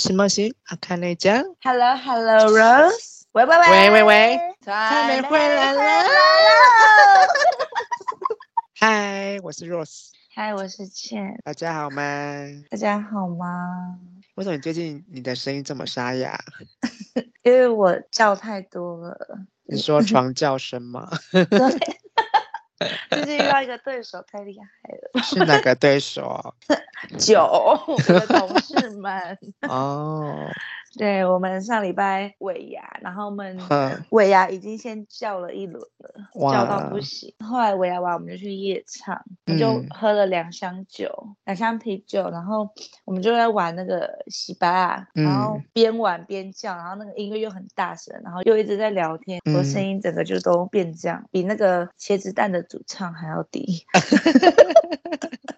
西莫西，阿卡内酱。Hello，Hello，Rose。喂喂喂喂喂喂，还没回来了。嗨，我是 Rose。嗨，我是倩。大家好吗？大家好吗？为什么你最近你的声音这么沙哑？因为我叫太多了。你说床叫声吗？对。最近遇到一个对手太厉害了。是哪个对手？酒，我的同事们。哦。对，我们上礼拜尾牙，然后我们尾牙已经先叫了一轮了，叫到不行。后来尾牙完，我们就去夜唱，我们就喝了两箱酒，嗯、两箱啤酒，然后我们就在玩那个洗白，然后边玩边叫，然后那个音乐又很大声，然后又一直在聊天，我声音整个就都变这样，比那个茄子蛋的主唱还要低。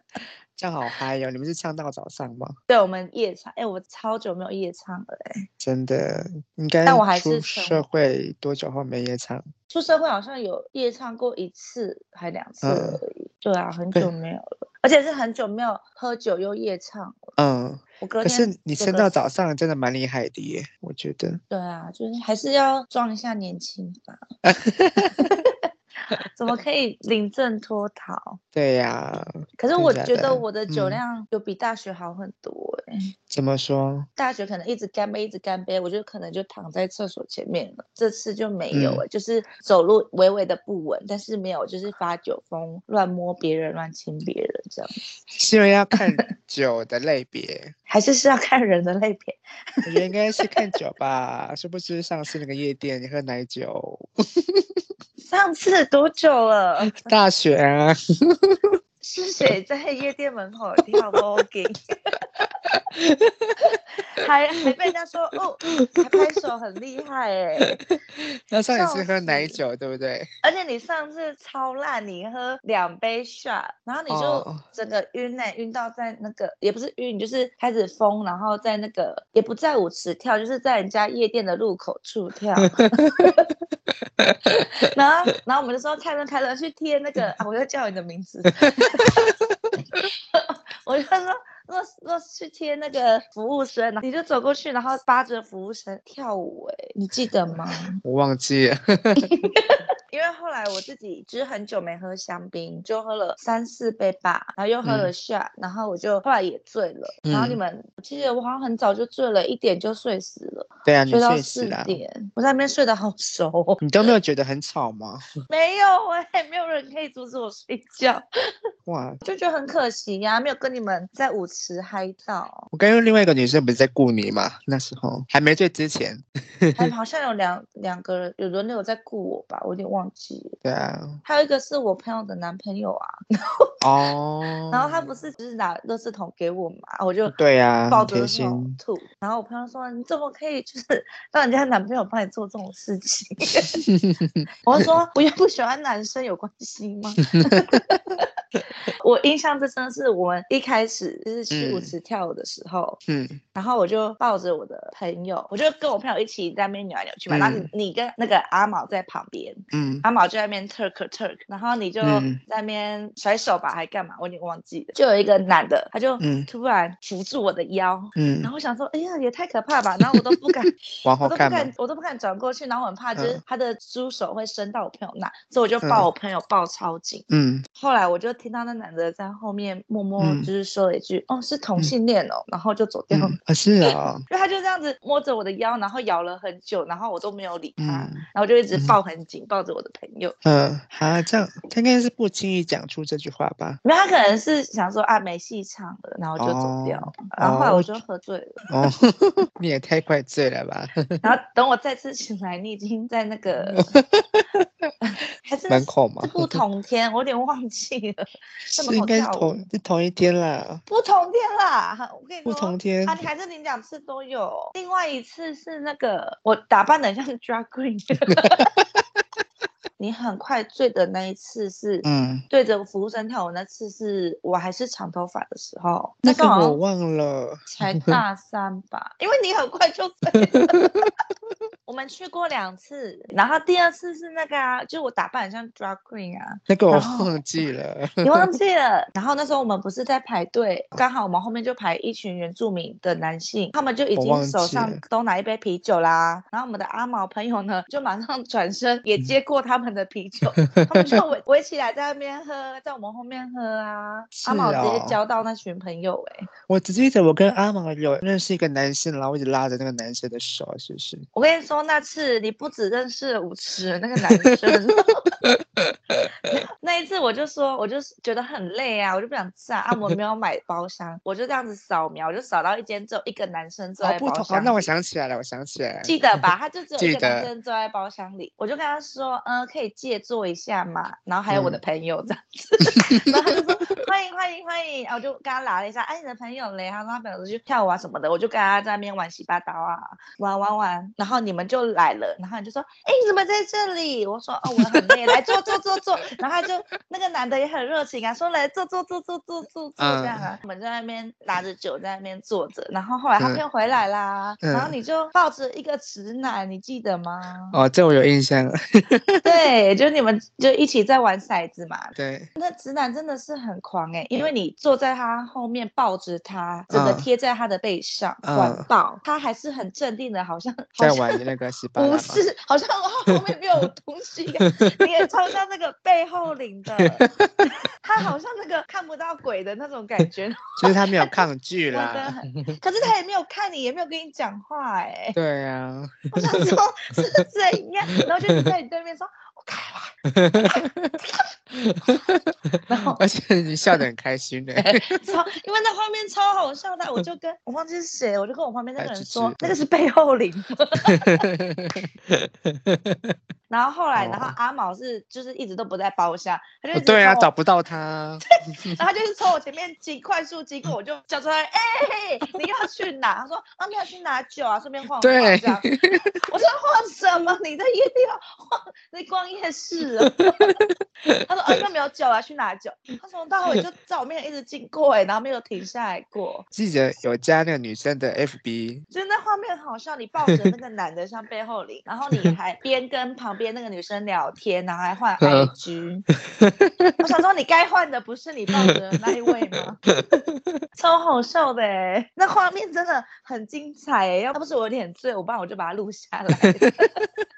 这样好嗨哟！你们是唱到早上吗？对，我们夜唱。哎，我超久没有夜唱了，哎，真的应该。但我还是出社会多久后没夜唱？出社会好像有夜唱过一次还两次而已。嗯、对啊，很久没有了，而且是很久没有喝酒又夜唱了。嗯，我隔天可是你撑到早上真的蛮厉害的耶，我觉得。对啊，就是还是要装一下年轻吧。怎么可以临阵脱逃？对呀、啊，可是我觉得我的酒量有比大学好很多哎、欸嗯。怎么说？大学可能一直干杯，一直干杯，我觉得可能就躺在厕所前面了。这次就没有哎、欸，嗯、就是走路微微的不稳，但是没有就是发酒疯，乱摸别人，乱亲别人这样。是因为要看酒的类别，还是是要看人的类别？我觉得应该是看酒吧，是不是上次那个夜店你喝奶酒？上次多久了？大学啊。是谁在夜店门口跳 voguing？还还被人家说哦，还拍手很厉害哎。那上一次喝奶酒对不对？而且你上次超烂，你喝两杯 shot，然后你就整个晕哎，晕到在那个也不是晕，你就是开始疯，然后在那个也不在舞池跳，就是在人家夜店的入口处跳。然后然后我们就说开门开门去贴那个，啊、我要叫你的名字。我就说，若若去贴那个服务生，你就走过去，然后扒着服务生跳舞，哎，你记得吗？我忘记了。因为后来我自己其实很久没喝香槟，就喝了三四杯吧，然后又喝了下，嗯、然后我就后来也醉了。嗯、然后你们，我记得我好像很早就醉了，一点就睡死了。对啊，你睡到四点，我在那边睡得好熟。你都没有觉得很吵吗？没有哎、欸，没有人可以阻止我睡觉。哇，就觉得很可惜呀、啊，没有跟你们在舞池嗨到。我刚刚另外一个女生不是在雇你嘛？那时候还没醉之前，还 好像有两两个人有轮流在雇我吧，我有点忘记。对啊，还有一个是我朋友的男朋友啊，哦，然后他不是只是拿垃圾桶给我嘛，我就对呀，抱着吐，然后我朋友说，你怎么可以就是 让人家男朋友帮你做这种事情？我说我又不喜欢男生，有关系吗？我印象最深的是我们一开始就是去舞池跳舞的时候，嗯，然后我就抱着我的朋友，我就跟我朋友一起在那边扭来扭去嘛，然后你你跟那个阿毛在旁边，嗯，阿毛就在那边 Turk Turk，然后你就在那边甩手吧，还干嘛？我已经忘记了。就有一个男的，他就突然扶住我的腰，嗯，然后我想说，哎呀，也太可怕吧，然后我都不敢 往后看，我都不敢转过去，然后我很怕就是他的猪手会伸到我朋友那，所以我就抱我朋友抱超紧，嗯，后来我就听到那男的在后面默默就是说了一句：“哦，是同性恋哦。”然后就走掉。啊，是啊。就他就这样子摸着我的腰，然后咬了很久，然后我都没有理他，然后就一直抱很紧，抱着我的朋友。嗯，啊，这样他应该是不轻易讲出这句话吧？没有，他可能是想说啊，没戏唱了，然后就走掉。然后后来我就喝醉了。哦，你也太快醉了吧？然后等我再次醒来，你已经在那个还是门口吗？不同天，我有点忘记了。是应该是同是同一天啦，不同天啦，我跟你说，不同天啊，你还是领两次都有，另外一次是那个我打扮的像 drag queen，你很快醉的那一次是嗯，对着服务生跳舞，那次是我还是长头发的时候，那个我忘了，才大三吧，因为你很快就 醉了。我们们去过两次，然后第二次是那个啊，就我打扮很像 drag queen 啊。那个我忘记了，你忘记了？然后那时候我们不是在排队，刚好我们后面就排一群原住民的男性，他们就已经手上都拿一杯啤酒啦。然后我们的阿毛朋友呢，就马上转身也接过他们的啤酒，嗯、他们就围围起来在那边喝，在我们后面喝啊。哦、阿毛直接交到那群朋友哎、欸，我只记得我跟阿毛有认识一个男性，然后我一直拉着那个男生的手，是不是？我跟你说，那次你不只认识舞池那个男生，那一次我就说，我就觉得很累啊，我就不想站。啊，我没有买包厢，我就这样子扫描，我就扫到一间只有一个男生坐在包厢。哦，不同，那我想起来了，我想起来了，记得吧？他就只有一个男生坐在包厢里，我就跟他说，嗯、呃，可以借坐一下嘛。然后还有我的朋友这样子，嗯、然后他就说欢迎欢迎欢迎，然后我就跟他拉了一下，哎，你的朋友嘞？他说他朋友去跳舞啊什么的，我就跟他在那边玩洗八刀啊，玩玩玩，然后你们就来了，然后你就说，哎，你怎么在这里？我说，哦，我很累，来坐坐坐坐。然后他就那个男的也很热情啊，说来坐坐坐坐坐坐坐这样啊。我们在那边拿着酒在那边坐着，然后后来他朋友回来啦，然后你就抱着一个直男，你记得吗？哦，这我有印象。对，就你们就一起在玩骰子嘛。对，那直男真的是很狂哎，因为你坐在他后面抱着他，整个贴在他的背上，环抱，他还是很镇定的，好像在 玩那个十八。不是，好像后面没有东西，你也穿上那个背后领的，他好像那个看不到鬼的那种感觉。就是他没有抗拒啦，可是他也没有看你，也没有跟你讲话哎。对啊，我想说是怎样，然后就是在你对面说。然后，而且你笑得很开心的，超，因为那画面超好笑的，我就跟我忘记是谁，我就跟我旁边那个人说，那个是背后灵。然后后来，然后阿毛是就是一直都不在包厢，他就对啊，找不到他，然后他就是从我前面经快速经过，我就叫出来，哎，你要去哪？他说啊，你要去拿酒啊，顺便晃晃这样。我说晃什么？你在夜店晃？你逛夜市啊？他说啊，那没有酒啊，去拿酒。他从头到尾就在我面前一直经过，哎，然后没有停下来过。记者有加那个女生的 FB，就是那画面好像，你抱着那个男的像背后灵，然后你还边跟旁边。边那个女生聊天，然后还换 IG，我想说你该换的不是你抱着的那一位吗？超好笑的哎，那画面真的很精彩哎，要不是我有点醉，我不然我就把它录下来。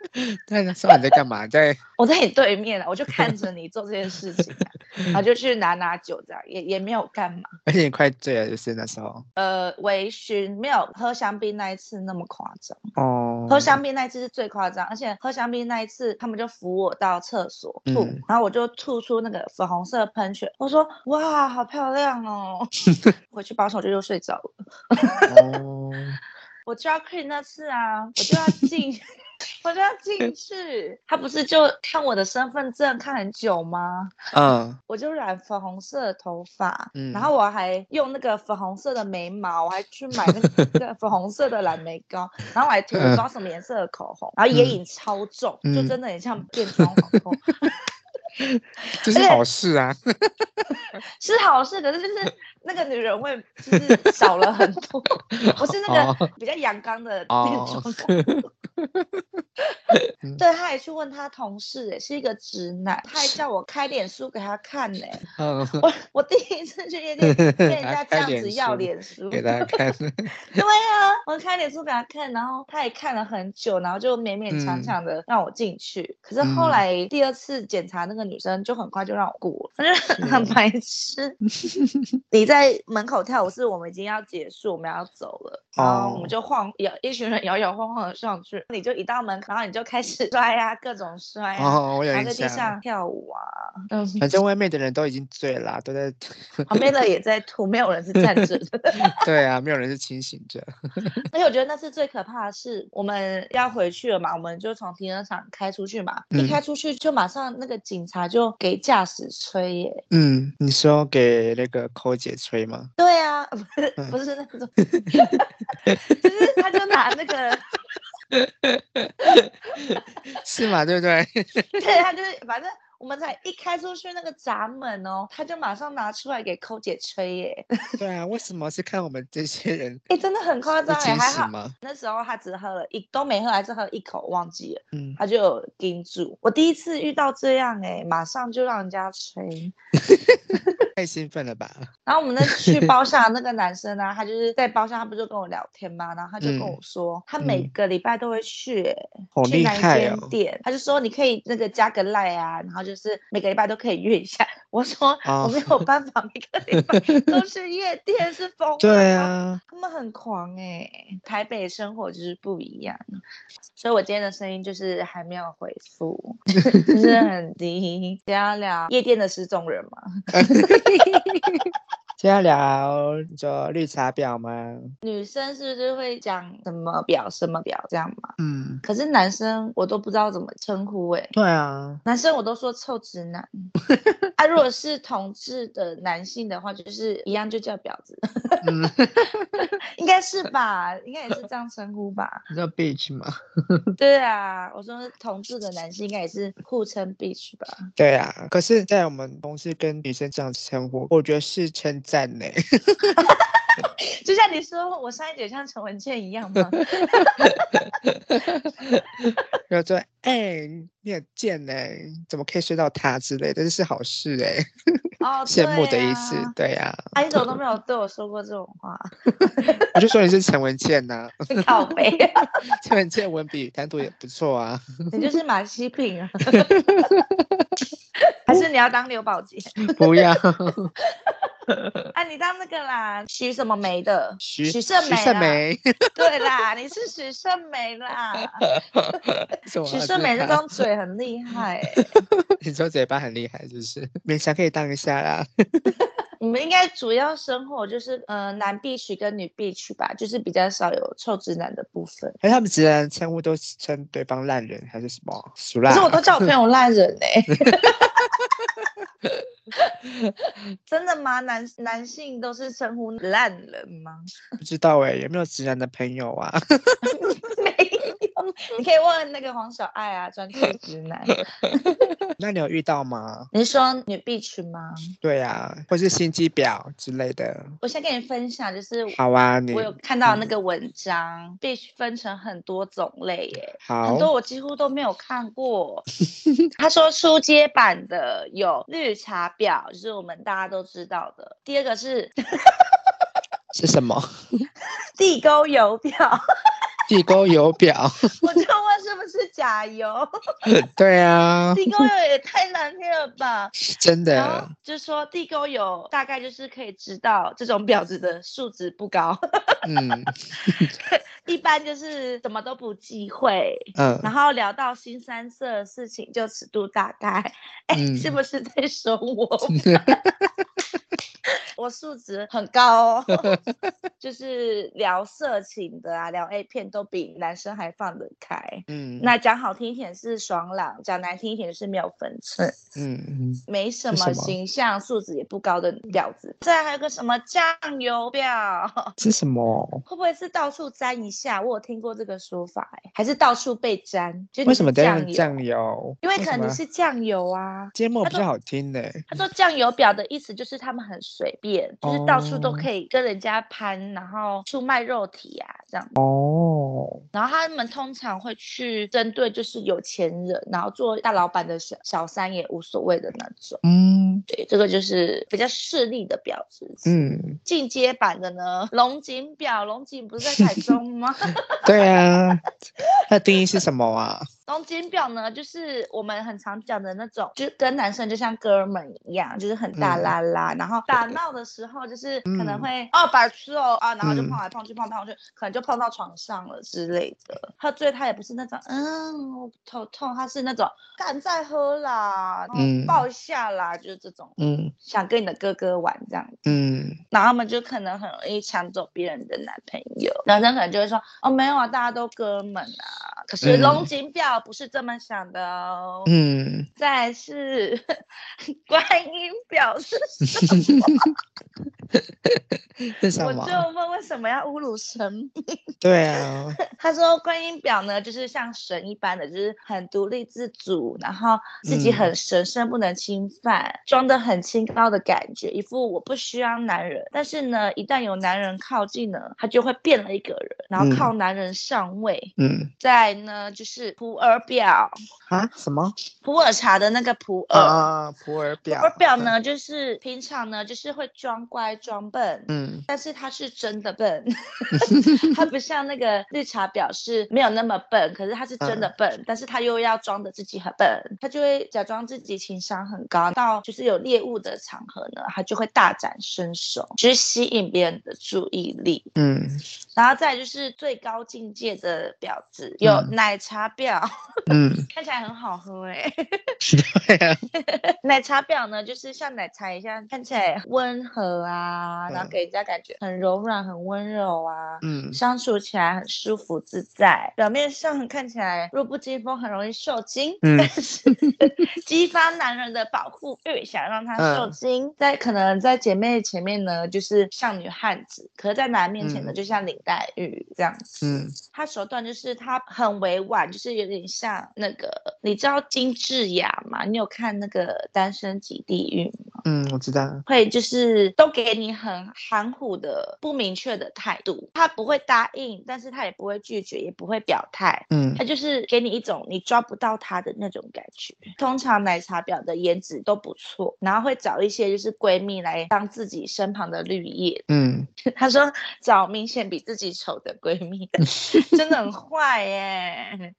对，那时候你在干嘛？在我在你对面，我就看着你做这件事情，然后就去拿拿酒，这样也也没有干嘛。而且你快醉了，就是那时候。呃，微醺，没有喝香槟那一次那么夸张哦。喝香槟那一次是最夸张，而且喝香槟那一次，他们就扶我到厕所吐，嗯、然后我就吐出那个粉红色喷泉。我说哇，好漂亮哦！回去保守就又睡着了。哦、我 drag queen 那次啊，我就要进。我就要进去，他不是就看我的身份证看很久吗？嗯，我就染粉红色的头发，嗯，然后我还用那个粉红色的眉毛，我还去买那个 粉红色的染眉膏，然后我还涂不知道什么颜色的口红，然后眼影超重，嗯、就真的很像变装皇后。这是好事啊，是好事，可是就是那个女人味就是少了很多，我是那个比较阳刚的变装皇后。对，他也去问他同事，哎，是一个直男，他还叫我开脸书给他看呢。我我第一次去夜店，跟人家这样子要脸书给他看。对啊，我开脸书给他看，然后他也看了很久，然后就勉勉强强的让我进去。可是后来第二次检查，那个女生就很快就让我过了，反正很白痴。你在门口跳舞，是我们已经要结束，我们要走了，然后我们就晃摇，一群人摇摇晃晃的上去。你就一到门口，然后你就开始摔啊，各种摔啊，哦，我地上跳舞啊，嗯，反正外面的人都已经醉了，都在，旁边的也在吐，没有人是站着的。对啊，没有人是清醒着。而且我觉得那是最可怕的是，我们要回去了嘛，我们就从停车场开出去嘛，一开出去就马上那个警察就给驾驶吹耶。嗯，你说给那个扣姐吹吗？对啊，不是不是那种，就是他就拿那个。是嘛，对不对？对，他就是，反正我们才一开出去那个闸门哦，他就马上拿出来给抠姐吹耶。对啊，为什么是看我们这些人？哎，真的很夸张哎，还好吗？那时候他只喝了一都没喝，还是喝一口，忘记了。嗯，他就有盯住。我第一次遇到这样哎，马上就让人家吹。太兴奋了吧！然后我们那去包 厢那个男生呢、啊，他就是在包厢，他不就跟我聊天吗？然后他就跟我说，嗯、他每个礼拜都会去、去那一间店。哦、他就说你可以那个加个赖啊，然后就是每个礼拜都可以约一下。我说、哦、我没有办法，每个礼拜都是夜店是疯了。对啊，他们很狂哎、欸，台北生活就是不一样。所以我今天的声音就是还没有回复，就是很低。要聊夜店的失踪人嘛。接下来聊做绿茶婊吗？女生是不是会讲什么婊什么婊这样吗？嗯，可是男生我都不知道怎么称呼哎、欸。对啊，男生我都说臭直男。啊，如果是同志的男性的话，就是一样就叫婊子。嗯，应该是吧？应该也是这样称呼吧？你叫 bitch 吗？对啊，我说同志的男性应该也是互称 bitch 吧？对啊，可是，在我们公司跟女生这样称呼，我觉得是称赞呢。就像你说我上一节像陈文茜一样吗？然后说，哎、欸，你很贱呢，怎么可以睡到他之类的，这是好事哎。哦，羡慕的意思，对呀、啊。他一直都没有对我说过这种话。我就说你是陈文茜呐。靠北啊。陈文茜文笔谈吐也不错啊。你就是马西平啊。还是你要当刘宝杰？不要。啊，你当那个啦，许什么梅的？许许胜梅。许胜梅。对啦，你是许胜梅啦。许胜梅这张嘴很厉害、欸。你说嘴巴很厉害，是不是勉强可以当一下啦。你们应该主要生活就是，呃，男必须跟女必须吧，就是比较少有臭直男的部分。哎，他们直男称呼都称对方烂人还是什么？俗辣。可是我都叫我朋友烂人呢、欸。真的吗？男男性都是称呼烂人吗？不知道哎、欸，有没有直男的朋友啊？没有，你可以问那个黄小爱啊，专区直男。那你有遇到吗？你是说女必去吗？对啊，或是心机表之类的。我先跟你分享，就是好啊，你我有看到那个文章，必须分成很多种类耶，好，很多我几乎都没有看过。他说初阶版的有绿茶表，就是我们大家都知道的。第二个是 是什么？地沟油婊。地沟油表，我就问是不是假油？对啊，地沟油也太难听了吧！真的，就是说地沟油大概就是可以知道这种婊子的素质不高。嗯，一般就是什么都不忌讳，嗯，然后聊到新三色的事情就尺度大概。哎、嗯，是不是在说我？我素质很高哦，就是聊色情的啊，聊 A 片都比男生还放得开。嗯，那讲好听一点是爽朗，讲难听一点就是没有分寸。嗯嗯，没什么形象，素质也不高的婊子。再还有个什么酱油婊？是什么？会不会是到处沾一下？我有听过这个说法，哎，还是到处被沾？就为什么这样酱油？因为可能是酱油啊。芥末比较好听呢。他说酱油婊的意思就是他们很随便。就是到处都可以跟人家攀，oh. 然后出卖肉体啊，这样哦。Oh. 然后他们通常会去针对就是有钱人，然后做大老板的小小三也无所谓的那种。嗯，mm. 对，这个就是比较势利的婊子。嗯，进阶版的呢，龙井婊，龙井不是在台中吗？对啊，它的定义是什么啊？龙井表呢，就是我们很常讲的那种，就跟男生就像哥们一样，就是很大拉拉，嗯、然后打闹的时候就是可能会、嗯、哦白痴哦啊，然后就碰来碰去碰来碰去，可能就碰到床上了之类的。喝醉他也不是那种嗯我头痛，他是那种敢再喝啦，嗯。抱一下啦，就是这种嗯。想跟你的哥哥玩这样子。嗯，然后他们就可能很容易抢走别人的男朋友，男生可能就会说哦没有啊，大家都哥们啊，可是龙井婊。不是这么想的哦。嗯，再是 观音表示什么？是什么？我就问为什么要侮辱神明？对啊，他说观音表呢，就是像神一般的，就是很独立自主，然后自己很神圣，不能侵犯，嗯、装得很清高的感觉，一副我不需要男人，但是呢，一旦有男人靠近呢，他就会变了一个人，然后靠男人上位。嗯，再呢就是普洱表啊，什么？普洱茶的那个普洱啊，普洱表。普洱表呢，就是平常呢，就是会装乖装笨，嗯，但是他是真的笨，他不像那个绿茶婊是没有那么笨，可是他是真的笨，嗯、但是他又要装的自己很笨，他就会假装自己情商很高，到就是有猎物的场合呢，他就会大展身手，就是吸引别人的注意力，嗯，然后再就是最高境界的婊子，有奶茶婊，嗯，看起来很好喝哎、欸，对啊，奶茶婊呢，就是像奶茶一样，看起来温和啊，然后给人家感觉很柔软、很温柔啊，嗯，相处起来很舒服自在。表面上看起来弱不禁风，很容易受惊，嗯，但是 激发男人的保护欲，想让他受惊。嗯、在可能在姐妹前面呢，就是像女汉子；可是在男人面前呢，嗯、就像林黛玉这样子。嗯，他手段就是他很委婉，就是有点像那个，你知道金智雅吗？你有看那个《单身即地狱》吗？嗯，我知道。会就是都给你很含糊的、不明确的态度，他不会答应，但是他也不会拒绝，也不会表态。嗯，他就是给你一种你抓不到他的那种感觉。通常奶茶婊的颜值都不错，然后会找一些就是闺蜜来当自己身旁的绿叶。嗯，他说找明显比自己丑的闺蜜，真的很坏耶。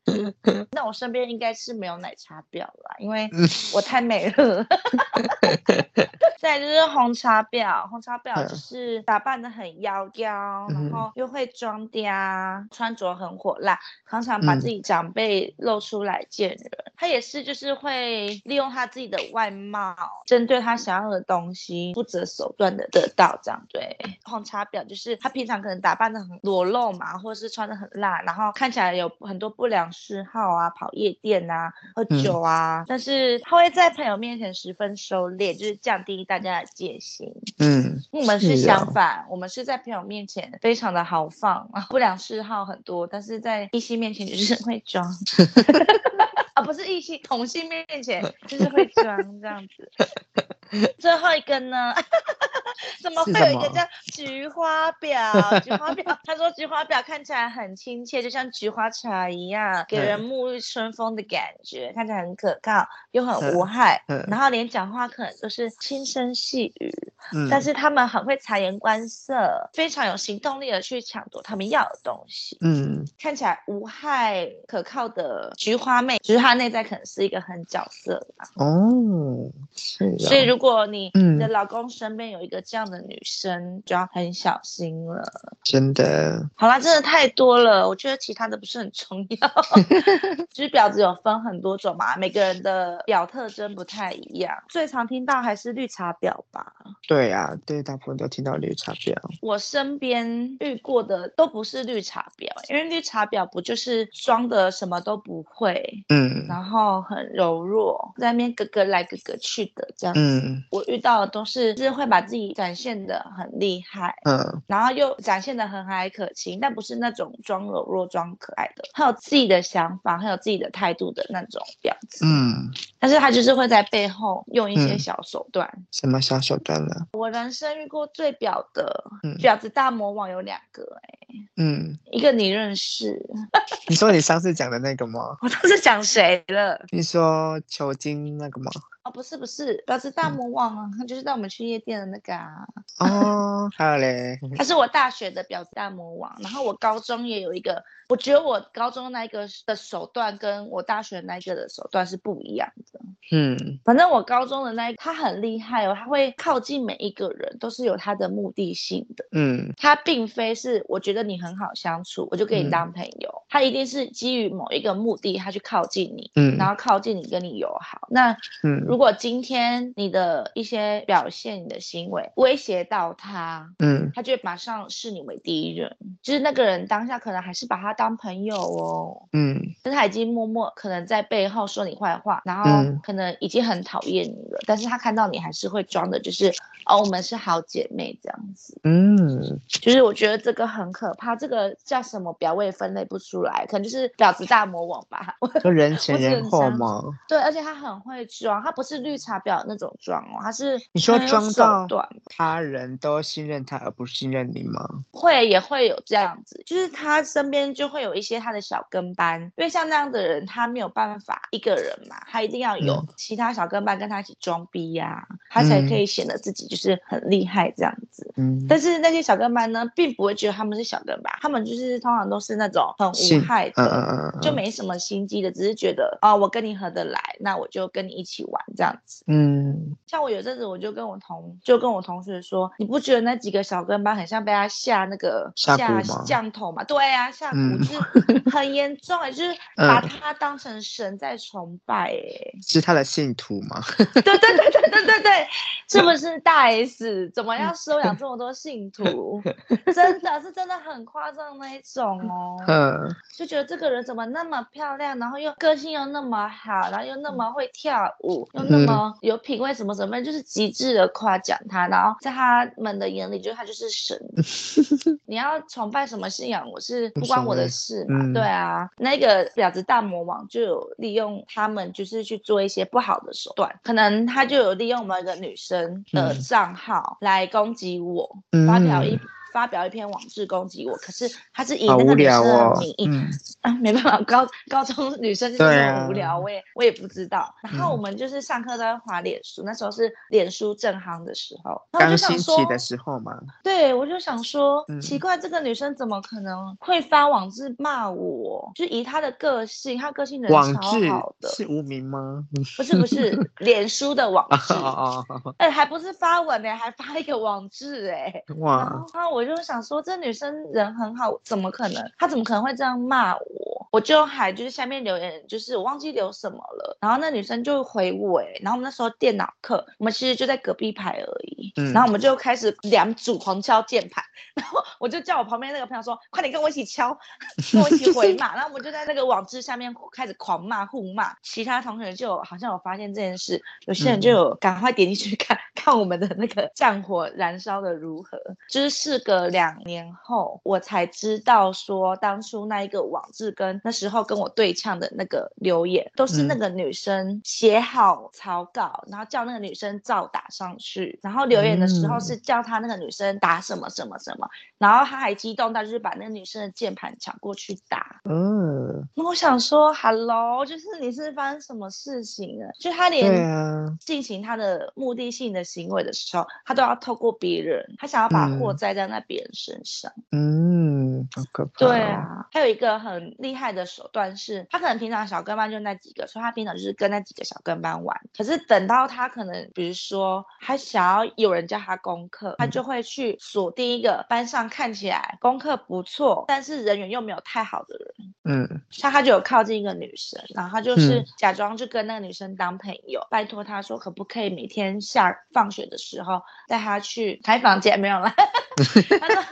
那我身边应该是没有奶茶婊啦，因为我太美了。再就是红茶婊，红茶婊就是打扮的很妖娇，嗯、然后又会装嗲，穿着很火辣，常常把自己长辈露出来见人。他、嗯、也是就是会利用他自己的外貌，针对他想要的东西，不择手段的得到这样。对，红茶婊就是他平常可能打扮的很裸露嘛，或者是穿的很辣，然后看起来有很多不良嗜好啊，跑夜店啊，喝酒啊，嗯、但是他会在朋友面前十分收敛，就是降低大家的戒心。嗯，我们是相反，哦、我们是在朋友面前非常的豪放，不良嗜好很多，但是在异性面前就是会装。啊，不是异性，同性面前 就是会装这样子。最后一个呢？怎么会有一个叫菊花婊？菊花婊，他说菊花婊看起来很亲切，就像菊花茶一样，给人沐浴春风的感觉，看起来很可靠又很无害。然后连讲话可能都是轻声细语，嗯、但是他们很会察言观色，非常有行动力的去抢夺他们要的东西。嗯，看起来无害可靠的菊花妹，只是她内在可能是一个很角色哦，是的。所以如果你的老公身边有一个这样的女生，就要很小心了。真的。好啦，真的太多了，我觉得其他的不是很重要。其实婊子有分很多种嘛，每个人的表特征不太一样。最常听到还是绿茶婊吧？对啊，对，大部分都听到绿茶婊。我身边遇过的都不是绿茶婊，因为绿茶婊不就是装的什么都不会，嗯，然后很柔弱，在那边咯咯来咯咯去的这样子。嗯，我遇到的都是就是会把自己展现的很厉害，嗯，然后又展现的很和蔼可亲，但不是那种装柔弱装可爱的，很有自己的想法，很有自己的态度的那种婊子。嗯，但是他就是会在背后用一些小手段。嗯、什么小手段呢？我人生遇过最婊的婊子大魔王有两个、欸，哎，嗯，一个你认识，你说你上次讲的那个吗？我当时讲谁没了？你说球精那个吗？哦，不是不是，婊子大魔王啊，他、嗯、就是带我们去夜店的那个啊。哦，还有嘞，他是我大学的婊子大魔王，然后我高中也有一个，我觉得我高中那一个的手段跟我大学那一个的手段是不一样的。嗯，反正我高中的那他很厉害哦，他会靠近每一个人，都是有他的目的性的。嗯，他并非是我觉得你很好相处，我就跟你当朋友。嗯他一定是基于某一个目的，他去靠近你，嗯，然后靠近你跟你友好。那嗯，如果今天你的一些表现、你的行为威胁到他，嗯，他就会马上视你为第一人。就是那个人当下可能还是把他当朋友哦，嗯，但他已经默默可能在背后说你坏话，然后可能已经很讨厌你了，嗯、但是他看到你还是会装的，就是哦，我们是好姐妹这样子。嗯，就是我觉得这个很可怕，这个叫什么表？我也分类不出来，可能就是婊子大魔王吧。就人前人后吗？对，而且他很会装，他不是绿茶婊那种装哦，他是你说装到他人都信任他而不信任你吗？会也会有这样子，就是他身边就会有一些他的小跟班，因为像那样的人，他没有办法一个人嘛，他一定要有其他小跟班跟他一起装逼呀、啊，嗯、他才可以显得自己就是很厉害这样子。嗯，但是那些小跟班呢，并不会觉得他们是小跟班，他们就是通常都是那种很无害的，嗯嗯嗯、就没什么心机的，只是觉得哦，我跟你合得来，那我就跟你一起玩这样子。嗯，像我有阵子我就跟我同就跟我同学说，你不觉得那几个小跟班很像被他下那个下降头嘛？对啊，下蛊就是 很严重，哎，就是把他当成神在崇拜，哎，是他的信徒吗？对对对对对对对，是不是大 S 怎么样收养这么多信徒？真的是真的很夸张那一种哦，嗯，就觉得这个人怎么那么漂亮，然后又个性又那么好，然后又那么会跳舞，又那么有品味，什么什么，就是极致的夸奖他，然后在他们的眼里，就他就是神。你要崇拜什么信仰，我是不关我的事嘛，对啊，那个婊子大魔王就有利用他们，就是去做一些不好的手段，可能他就有利用某一个女生的账号来攻击我，发表一。发表一篇网志攻击我，可是他是以那个女生的名义，哦嗯、啊，没办法，高高中女生就是很无聊，啊、我也我也不知道。然后我们就是上课都在滑脸书，嗯、那时候是脸书正夯的时候，然后我就想说，刚兴起的时候嘛。对，我就想说，嗯、奇怪，这个女生怎么可能会发网志骂我？就以她的个性，她个性人超好的，是无名吗？不是不是，脸书的网志，哎、欸，还不是发文呢，还发一个网志，哎，哇，然后我。我就想说，这女生人很好，怎么可能？她怎么可能会这样骂我？我就还就是下面留言，就是我忘记留什么了。然后那女生就回我，哎，然后我们那时候电脑课，我们其实就在隔壁排而已。嗯，然后我们就开始两组狂敲键盘，然后我就叫我旁边那个朋友说：“快点跟我一起敲，跟我一起回骂。”然后我们就在那个网志下面开始狂骂互骂。其他同学就好像有发现这件事，有些人就有赶快点进去看看我们的那个 战火燃烧的如何，就是事隔。两年后，我才知道说，当初那一个网志跟那时候跟我对呛的那个留言，都是那个女生写好草稿，嗯、然后叫那个女生照打上去，然后留言的时候是叫他那个女生打什么什么什么，然后他还激动到就是把那个女生的键盘抢过去打。嗯，那我想说，Hello，就是你是发生什么事情了？就他连进行他的目的性的行为的时候，他都要透过别人，他想要把货栽在那边。别人身上，嗯，好可怕。对啊，还有一个很厉害的手段是，他可能平常小跟班就那几个，所以他平常就是跟那几个小跟班玩。可是等到他可能，比如说他想要有人教他功课，他就会去锁定一个班上看起来功课不错，但是人缘又没有太好的人。嗯，像他就有靠近一个女生，然后他就是假装就跟那个女生当朋友，嗯、拜托他说可不可以每天下放学的时候带他去开房间，没有了。他说：“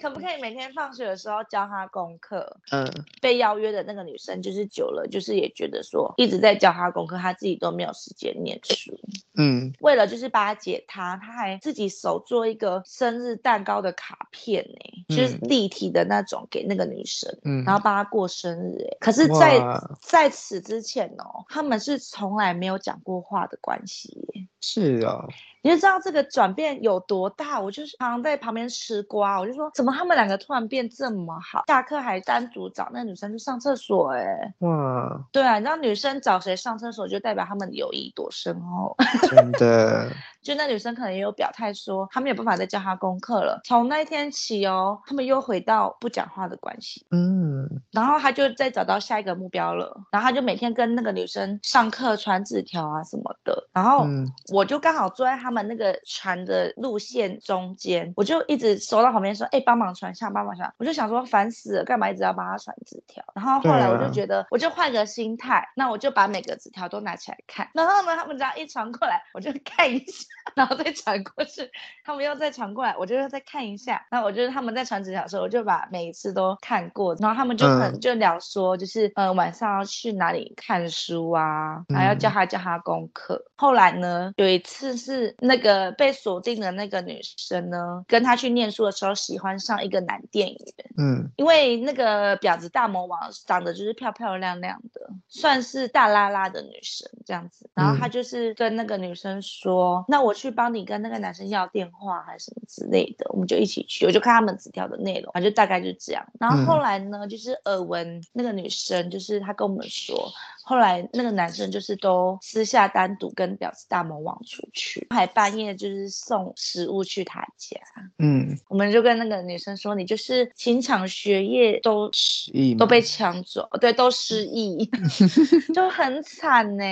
可不可以每天放学的时候教他功课？”嗯，被邀约的那个女生就是久了，就是也觉得说一直在教他功课，他自己都没有时间念书。嗯，为了就是巴结他，他还自己手做一个生日蛋糕的卡片，呢，就是立体的那种给那个女生，嗯，然后帮她过生日，哎，可是在，在在此之前哦，他们是从来没有讲过话的关系，是啊。你就知道这个转变有多大，我就是常常在旁边吃瓜，我就说怎么他们两个突然变这么好，下课还单独找那个女生去上厕所，哎，哇，对啊，你知道女生找谁上厕所就代表他们的友谊多深厚，真的。就那女生可能也有表态说，他没有办法再教他功课了。从那一天起哦，他们又回到不讲话的关系。嗯，然后他就再找到下一个目标了。然后他就每天跟那个女生上课传纸条啊什么的。然后我就刚好坐在他他们那个船的路线中间，我就一直收到旁边说，哎，帮忙传下，帮忙传。我就想说烦死了，干嘛一直要帮他传纸条？然后后来我就觉得，我就换个心态，那我就把每个纸条都拿起来看。然后呢，他们只要一传过来，我就看一下，然后再传过去。他们又再传过来，我就又再看一下。然后我就是他们在传纸条的时候，我就把每一次都看过。然后他们就可能就聊说，就是呃晚上要去哪里看书啊，还要教他教他功课。后来呢，有一次是那个被锁定的那个女生呢，跟她去念书的时候，喜欢上一个男店员。嗯，因为那个婊子大魔王长得就是漂漂亮亮的，算是大拉拉的女生这样子。然后他就是跟那个女生说：“嗯、那我去帮你跟那个男生要电话，还是什么之类的。”我们就一起去，我就看他们纸条的内容，反正就大概就这样。然后后来呢，就是耳闻那个女生，就是她跟我们说。后来那个男生就是都私下单独跟婊子大魔王出去，还半夜就是送食物去他家。嗯，我们就跟那个女生说，你就是情场学业都失忆，都被抢走，对，都失忆，就很惨呢。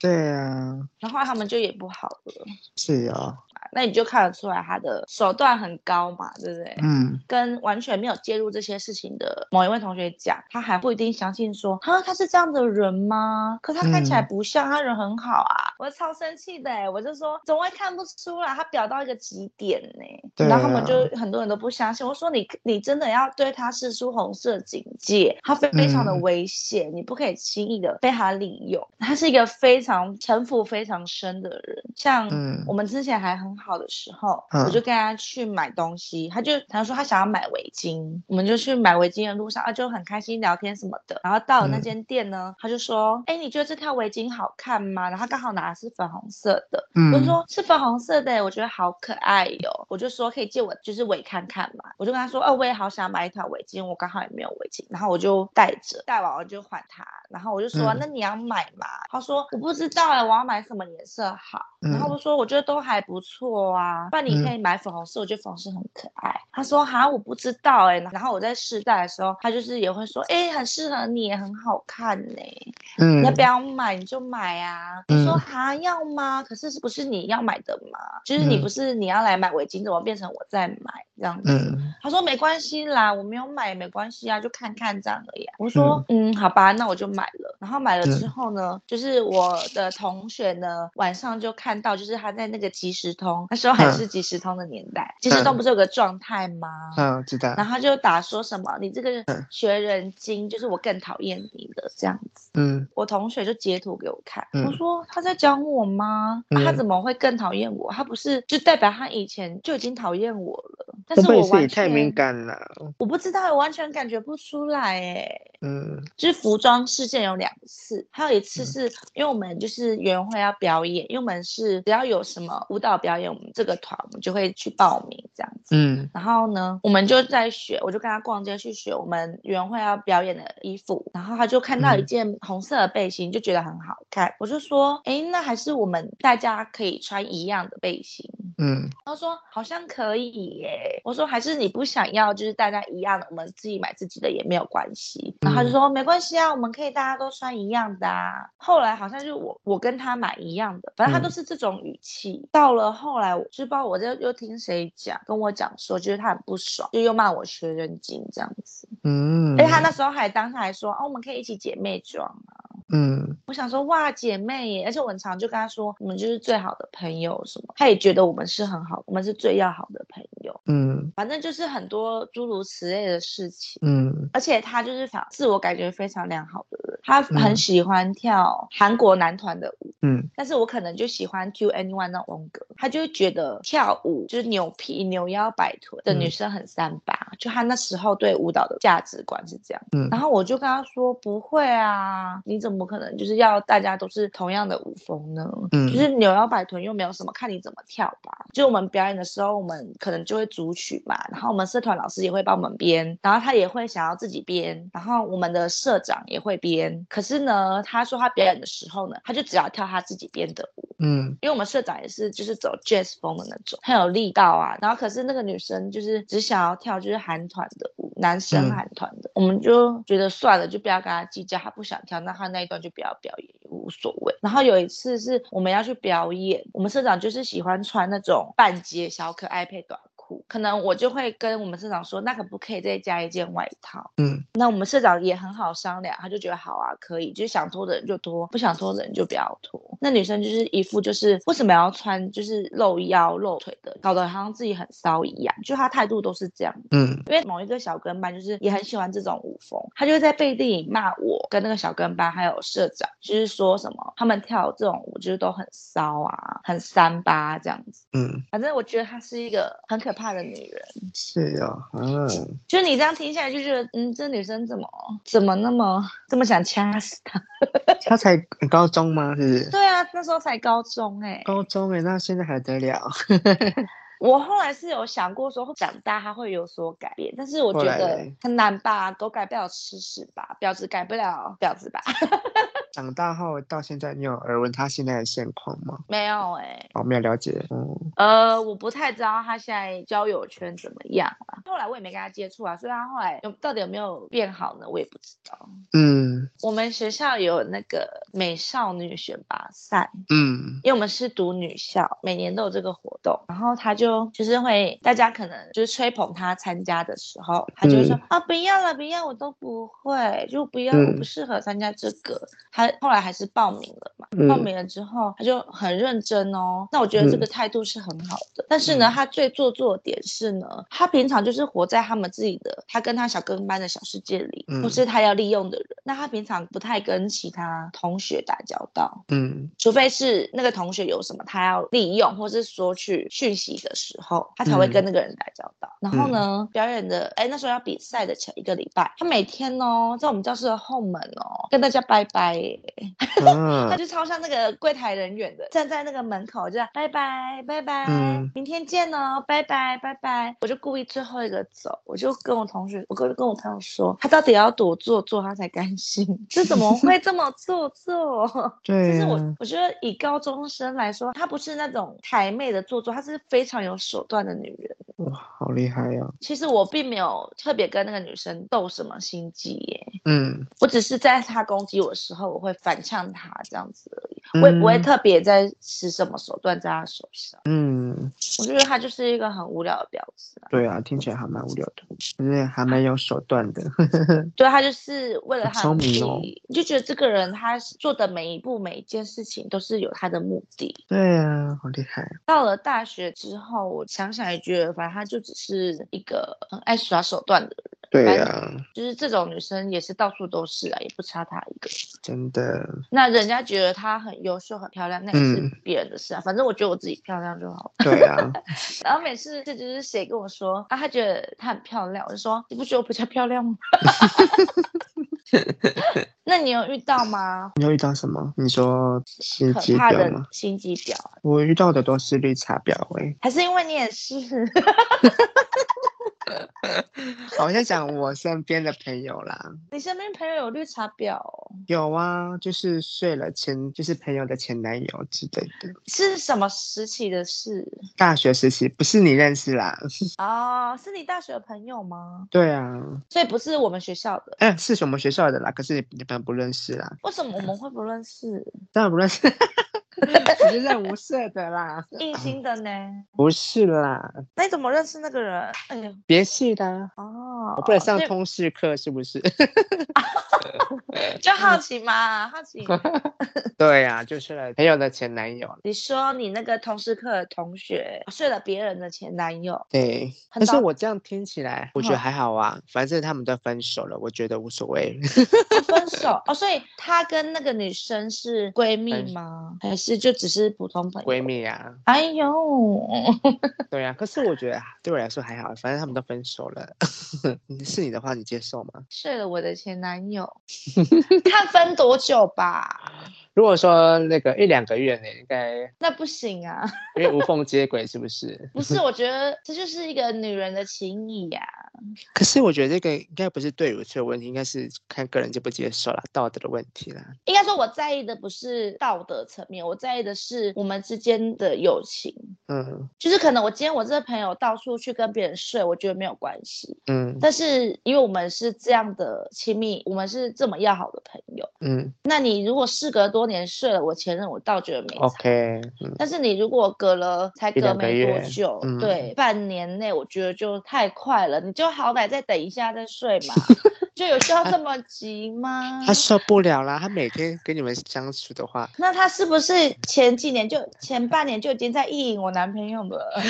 对啊，然后他们就也不好了。是啊。那你就看得出来他的手段很高嘛，对不对？嗯，跟完全没有介入这些事情的某一位同学讲，他还不一定相信说，哈，他是这样的人吗？可他看起来不像，嗯、他人很好啊，我超生气的，我就说怎么会看不出来？他表到一个极点呢，然后他们就很多人都不相信。我说你你真的要对他是出红色警戒，他非非常的危险，嗯、你不可以轻易的被他利用。他是一个非常城府非常深的人，像我们之前还很好。好的时候，嗯、我就跟他去买东西，他就他说他想要买围巾，我们就去买围巾的路上啊，就很开心聊天什么的。然后到了那间店呢，嗯、他就说：“哎，你觉得这条围巾好看吗？”然后他刚好拿的是粉红色的，嗯、我就说是粉红色的，我觉得好可爱哟。我就说可以借我就是围看看嘛。我就跟他说：“哦，我也好想买一条围巾，我刚好也没有围巾。”然后我就带着，带完我就还他。然后我就说：“嗯、那你要买吗？”他说：“我不知道哎，我要买什么颜色好？”嗯、然后我说：“我觉得都还不错。”啊，不然你可以买粉红色，嗯、我觉得粉红色很可爱。他说哈，我不知道哎、欸。然后我在试戴的时候，他就是也会说，哎、欸，很适合你，也很好看呢、欸。嗯，你要不要买？你就买啊。我、嗯、说哈，要吗？可是是不是你要买的嘛？就是你不是你要来买围巾，怎么变成我在买这样子？嗯、他说没关系啦，我没有买也没关系啊，就看看这样而已。我说嗯，嗯，好吧，那我就买了。然后买了之后呢，嗯、就是我的同学呢，晚上就看到，就是他在那个即时通。那时候还是即时通的年代，即时通不是有个状态吗？嗯，知道。然后他就打说什么，你这个学人精，就是我更讨厌你的这样子。嗯，我同学就截图给我看，我说他在讲我吗？他怎么会更讨厌我？他不是就代表他以前就已经讨厌我了？但是我完全太敏感了，我不知道，我完全感觉不出来哎。嗯，就是服装事件有两次，还有一次是因为我们就是园会要表演，因为我们是只要有什么舞蹈表演，我们这个团我们就会去报名这样子。嗯，然后呢，我们就在选，我就跟他逛街去选我们园会要表演的衣服，然后他就看到一件红色的背心，就觉得很好看，我就说，哎，那还是我们大家可以穿一样的背心。嗯，他说好像可以耶。我说还是你不想要，就是大家一样的，我们自己买自己的也没有关系。然后他就说没关系啊，我们可以大家都穿一样的啊。后来好像就我我跟他买一样的，反正他都是这种语气。嗯、到了后来，我就不知道我就又听谁讲跟我讲说，就是他很不爽，就又骂我学人精这样子。嗯，而且他那时候还当下还说哦，我们可以一起姐妹装啊。嗯，我想说哇，姐妹耶，而且我很常就跟他说，我们就是最好的朋友什么，他也觉得我们是很好，我们是最要好的朋友。嗯，反正就是很多诸如此类的事情。嗯，而且他就是反自我感觉非常良好的人，他很喜欢跳韩国男团的舞。嗯，但是我可能就喜欢 Q Anyone 那种风格，他就会觉得跳舞就是扭屁扭腰摆臀的女生很三八，嗯、就她那时候对舞蹈的价值观是这样。嗯，然后我就跟她说不会啊，你怎么？怎么可能就是要大家都是同样的舞风呢？嗯，就是扭腰摆臀又没有什么，看你怎么跳吧。就我们表演的时候，我们可能就会组曲嘛，然后我们社团老师也会帮我们编，然后他也会想要自己编，然后我们的社长也会编。可是呢，他说他表演的时候呢，他就只要跳他自己编的舞。嗯，因为我们社长也是就是走 jazz 风的那种，很有力道啊。然后可是那个女生就是只想要跳就是韩团的舞，男生韩团的，嗯、我们就觉得算了，就不要跟他计较，他不想跳，那他那一段就不要表演，也无所谓。然后有一次是我们要去表演，我们社长就是喜欢穿那种半截小可爱配短。可能我就会跟我们社长说，那可不可以再加一件外套？嗯，那我们社长也很好商量，他就觉得好啊，可以，就是想脱的人就脱，不想脱的人就不要脱。那女生就是一副就是为什么要穿就是露腰露腿的，搞得好像自己很骚一样，就她态度都是这样。嗯，因为某一个小跟班就是也很喜欢这种舞风，他就会在背地里骂我跟那个小跟班还有社长，就是说什么他们跳这种舞就是都很骚啊，很三八这样子。嗯，反正我觉得他是一个很可怕。怕的女人是哦，嗯，就你这样听下来就觉得，嗯，这女生怎么怎么那么这么想掐死他？她才高中吗？是不是？对啊，那时候才高中哎、欸，高中哎、欸，那现在还得了？我后来是有想过说长大他会有所改变，但是我觉得很难吧，狗改不了吃屎吧，婊子改不了婊子吧。长大后到现在，你有耳闻他现在的现况吗？没有哎、欸，我、哦、没有了解。嗯，呃，我不太知道他现在交友圈怎么样啊。后来我也没跟他接触啊，所以他后来有到底有没有变好呢？我也不知道。嗯，我们学校有那个美少女选拔赛，嗯，因为我们是读女校，每年都有这个活动。然后他就就是会，大家可能就是吹捧他参加的时候，他就会说、嗯、啊，不要了，不要，我都不会，就不要，我不适合参加这个。他。后来还是报名了嘛，嗯、报名了之后他就很认真哦。那我觉得这个态度是很好的。嗯、但是呢，他最做作的点是呢，他平常就是活在他们自己的，他跟他小跟班的小世界里，不、是他要利用的人。那他平常不太跟其他同学打交道，嗯，除非是那个同学有什么他要利用，或是索取讯息的时候，他才会跟那个人打交道。嗯、然后呢，表演的，哎，那时候要比赛的前一个礼拜，他每天哦，在我们教室的后门哦，跟大家拜拜。啊、他就超像那个柜台人员的，站在那个门口就拜拜拜拜，嗯、明天见哦，拜拜拜拜。我就故意最后一个走，我就跟我同学，我跟跟我朋友说，他到底要多做作他才甘心？这怎么 会这么做作？对、啊，其实我我觉得以高中生来说，她不是那种台妹的做作，她是非常有手段的女人。哇，好厉害呀、啊！其实我并没有特别跟那个女生斗什么心机耶。嗯，我只是在她攻击我的时候，我会反呛他这样子而已。嗯、我也不会特别在使什么手段在他手上。嗯，我觉得他就是一个很无聊的婊子、啊。对啊，听起来还蛮无聊的，可是还蛮有手段的。对，他就是为了聪明哦、你就觉得这个人他做的每一步每一件事情都是有他的目的。对啊，好厉害。到了大学之后，我想想也觉得。反正他就只是一个很爱耍手段的人。对呀、啊，就是这种女生也是到处都是啊，也不差她一个。真的。那人家觉得她很优秀、很漂亮，那也是别人的事啊。嗯、反正我觉得我自己漂亮就好。对啊。然后每次这就是谁跟我说啊，他觉得她很漂亮，我就说你不觉得我比较漂亮吗？那你有遇到吗？你有遇到什么？你说心机婊吗？心机婊。我遇到的都是绿茶婊哎。还是因为你也是？好像讲我身边的朋友啦。你身边朋友有绿茶婊？有啊，就是睡了前，就是朋友的前男友之类的。是什么时期的事？大学时期，不是你认识啦。哦，是你大学的朋友吗？对啊。所以不是我们学校的。哎，是我们学校的啦，可是你你们不认识啦。为什么我们会不认识？当然不认识。你是认无色的啦，异性的呢？不是啦，那你怎么认识那个人？哎呀，别系的哦，我不能上通识课是不是？就好奇嘛，好奇。对呀、啊，就是朋友的前男友。你说你那个通识课的同学睡了别人的前男友？对，但是我这样听起来，我觉得还好啊，反正他们都分手了，我觉得无所谓。分手哦，所以他跟那个女生是闺蜜吗？还是就只是普通朋友？闺蜜啊。哎呦，对啊，可是我觉得对我来说还好，反正他们都分手了。是你的话，你接受吗？睡了我的前男友，看分多久吧。如果说那个一两个月呢，应该那不行啊，因为无缝接轨是不是？不是，我觉得这就是一个女人的情谊呀、啊。可是我觉得这个应该不是对与错的问题，应该是看个人接不接受了，道德的问题啦。应该说我在意的不是道德层面，我在意的是我们之间的友情。嗯，就是可能我今天我这个朋友到处去跟别人睡，我觉得没有关系。嗯，但是因为我们是这样的亲密，我们是这么要好的朋友。嗯，那你如果事隔多年睡了我前任，我倒觉得没 OK。嗯，但是你如果隔了才隔没多久，嗯、对，半年内，我觉得就太快了。你就好歹再等一下再睡嘛，就有需要这么急吗？他，他受不了啦，他每天跟你们相处的话，那他是不是前几年就前半年就已经在意淫我男朋友了？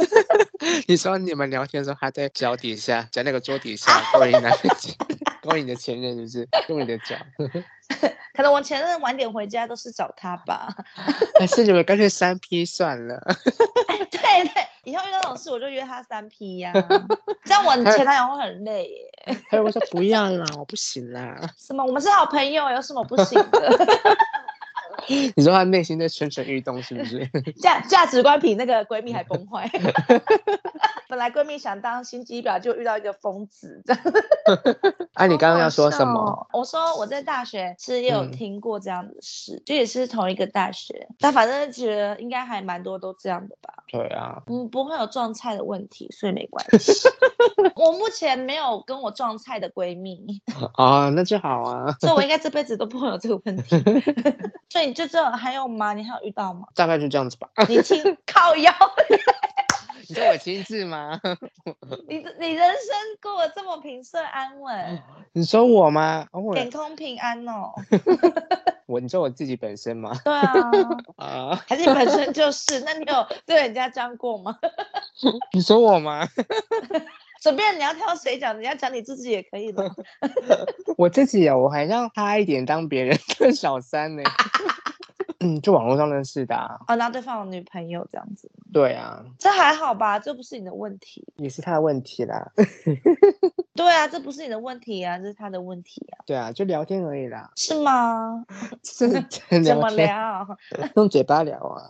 你说你们聊天的时候，还在脚底下，在那个桌底下勾引男朋友，勾引你的前任，是不是？用你的脚。可能我前任晚点回家都是找他吧。还是你们干脆三 P 算了。对对，以后遇到这种事我就约他三 P 呀、啊，这样我前男友会很累耶。还有我说不要啦，我不行啦。什么？我们是好朋友，有什么不行的？你说她内心在蠢蠢欲动，是不是？价价值观比那个闺蜜还崩坏。本来闺蜜想当心机婊，就遇到一个疯子。啊，你刚刚要说什么？我说我在大学其实也有听过这样的事，嗯、就也是同一个大学，但反正觉得应该还蛮多都这样的吧。对啊，嗯，不会有撞菜的问题，所以没关系。我目前没有跟我撞菜的闺蜜。啊，那就好啊。所以我应该这辈子都不会有这个问题。所以你就这还有吗？你还有遇到吗？大概就这样子吧。你听靠腰。你说我亲自吗？你你人生过得这么平顺安稳？你说我吗？点空平安哦。我你说我自己本身吗？对啊。啊，还是你本身就是？那你有对人家这样过吗？你说我吗？随便你要挑谁讲，你要讲你自己也可以的。我自己啊，我还让他一点当别人的小三呢。嗯，就网络上认识的啊。哦，然后对方有女朋友这样子。对啊，这还好吧？这不是你的问题。也是他的问题啦。对啊，这不是你的问题啊，这是他的问题啊。对啊，就聊天而已啦。是吗？是怎么聊？用嘴巴聊啊。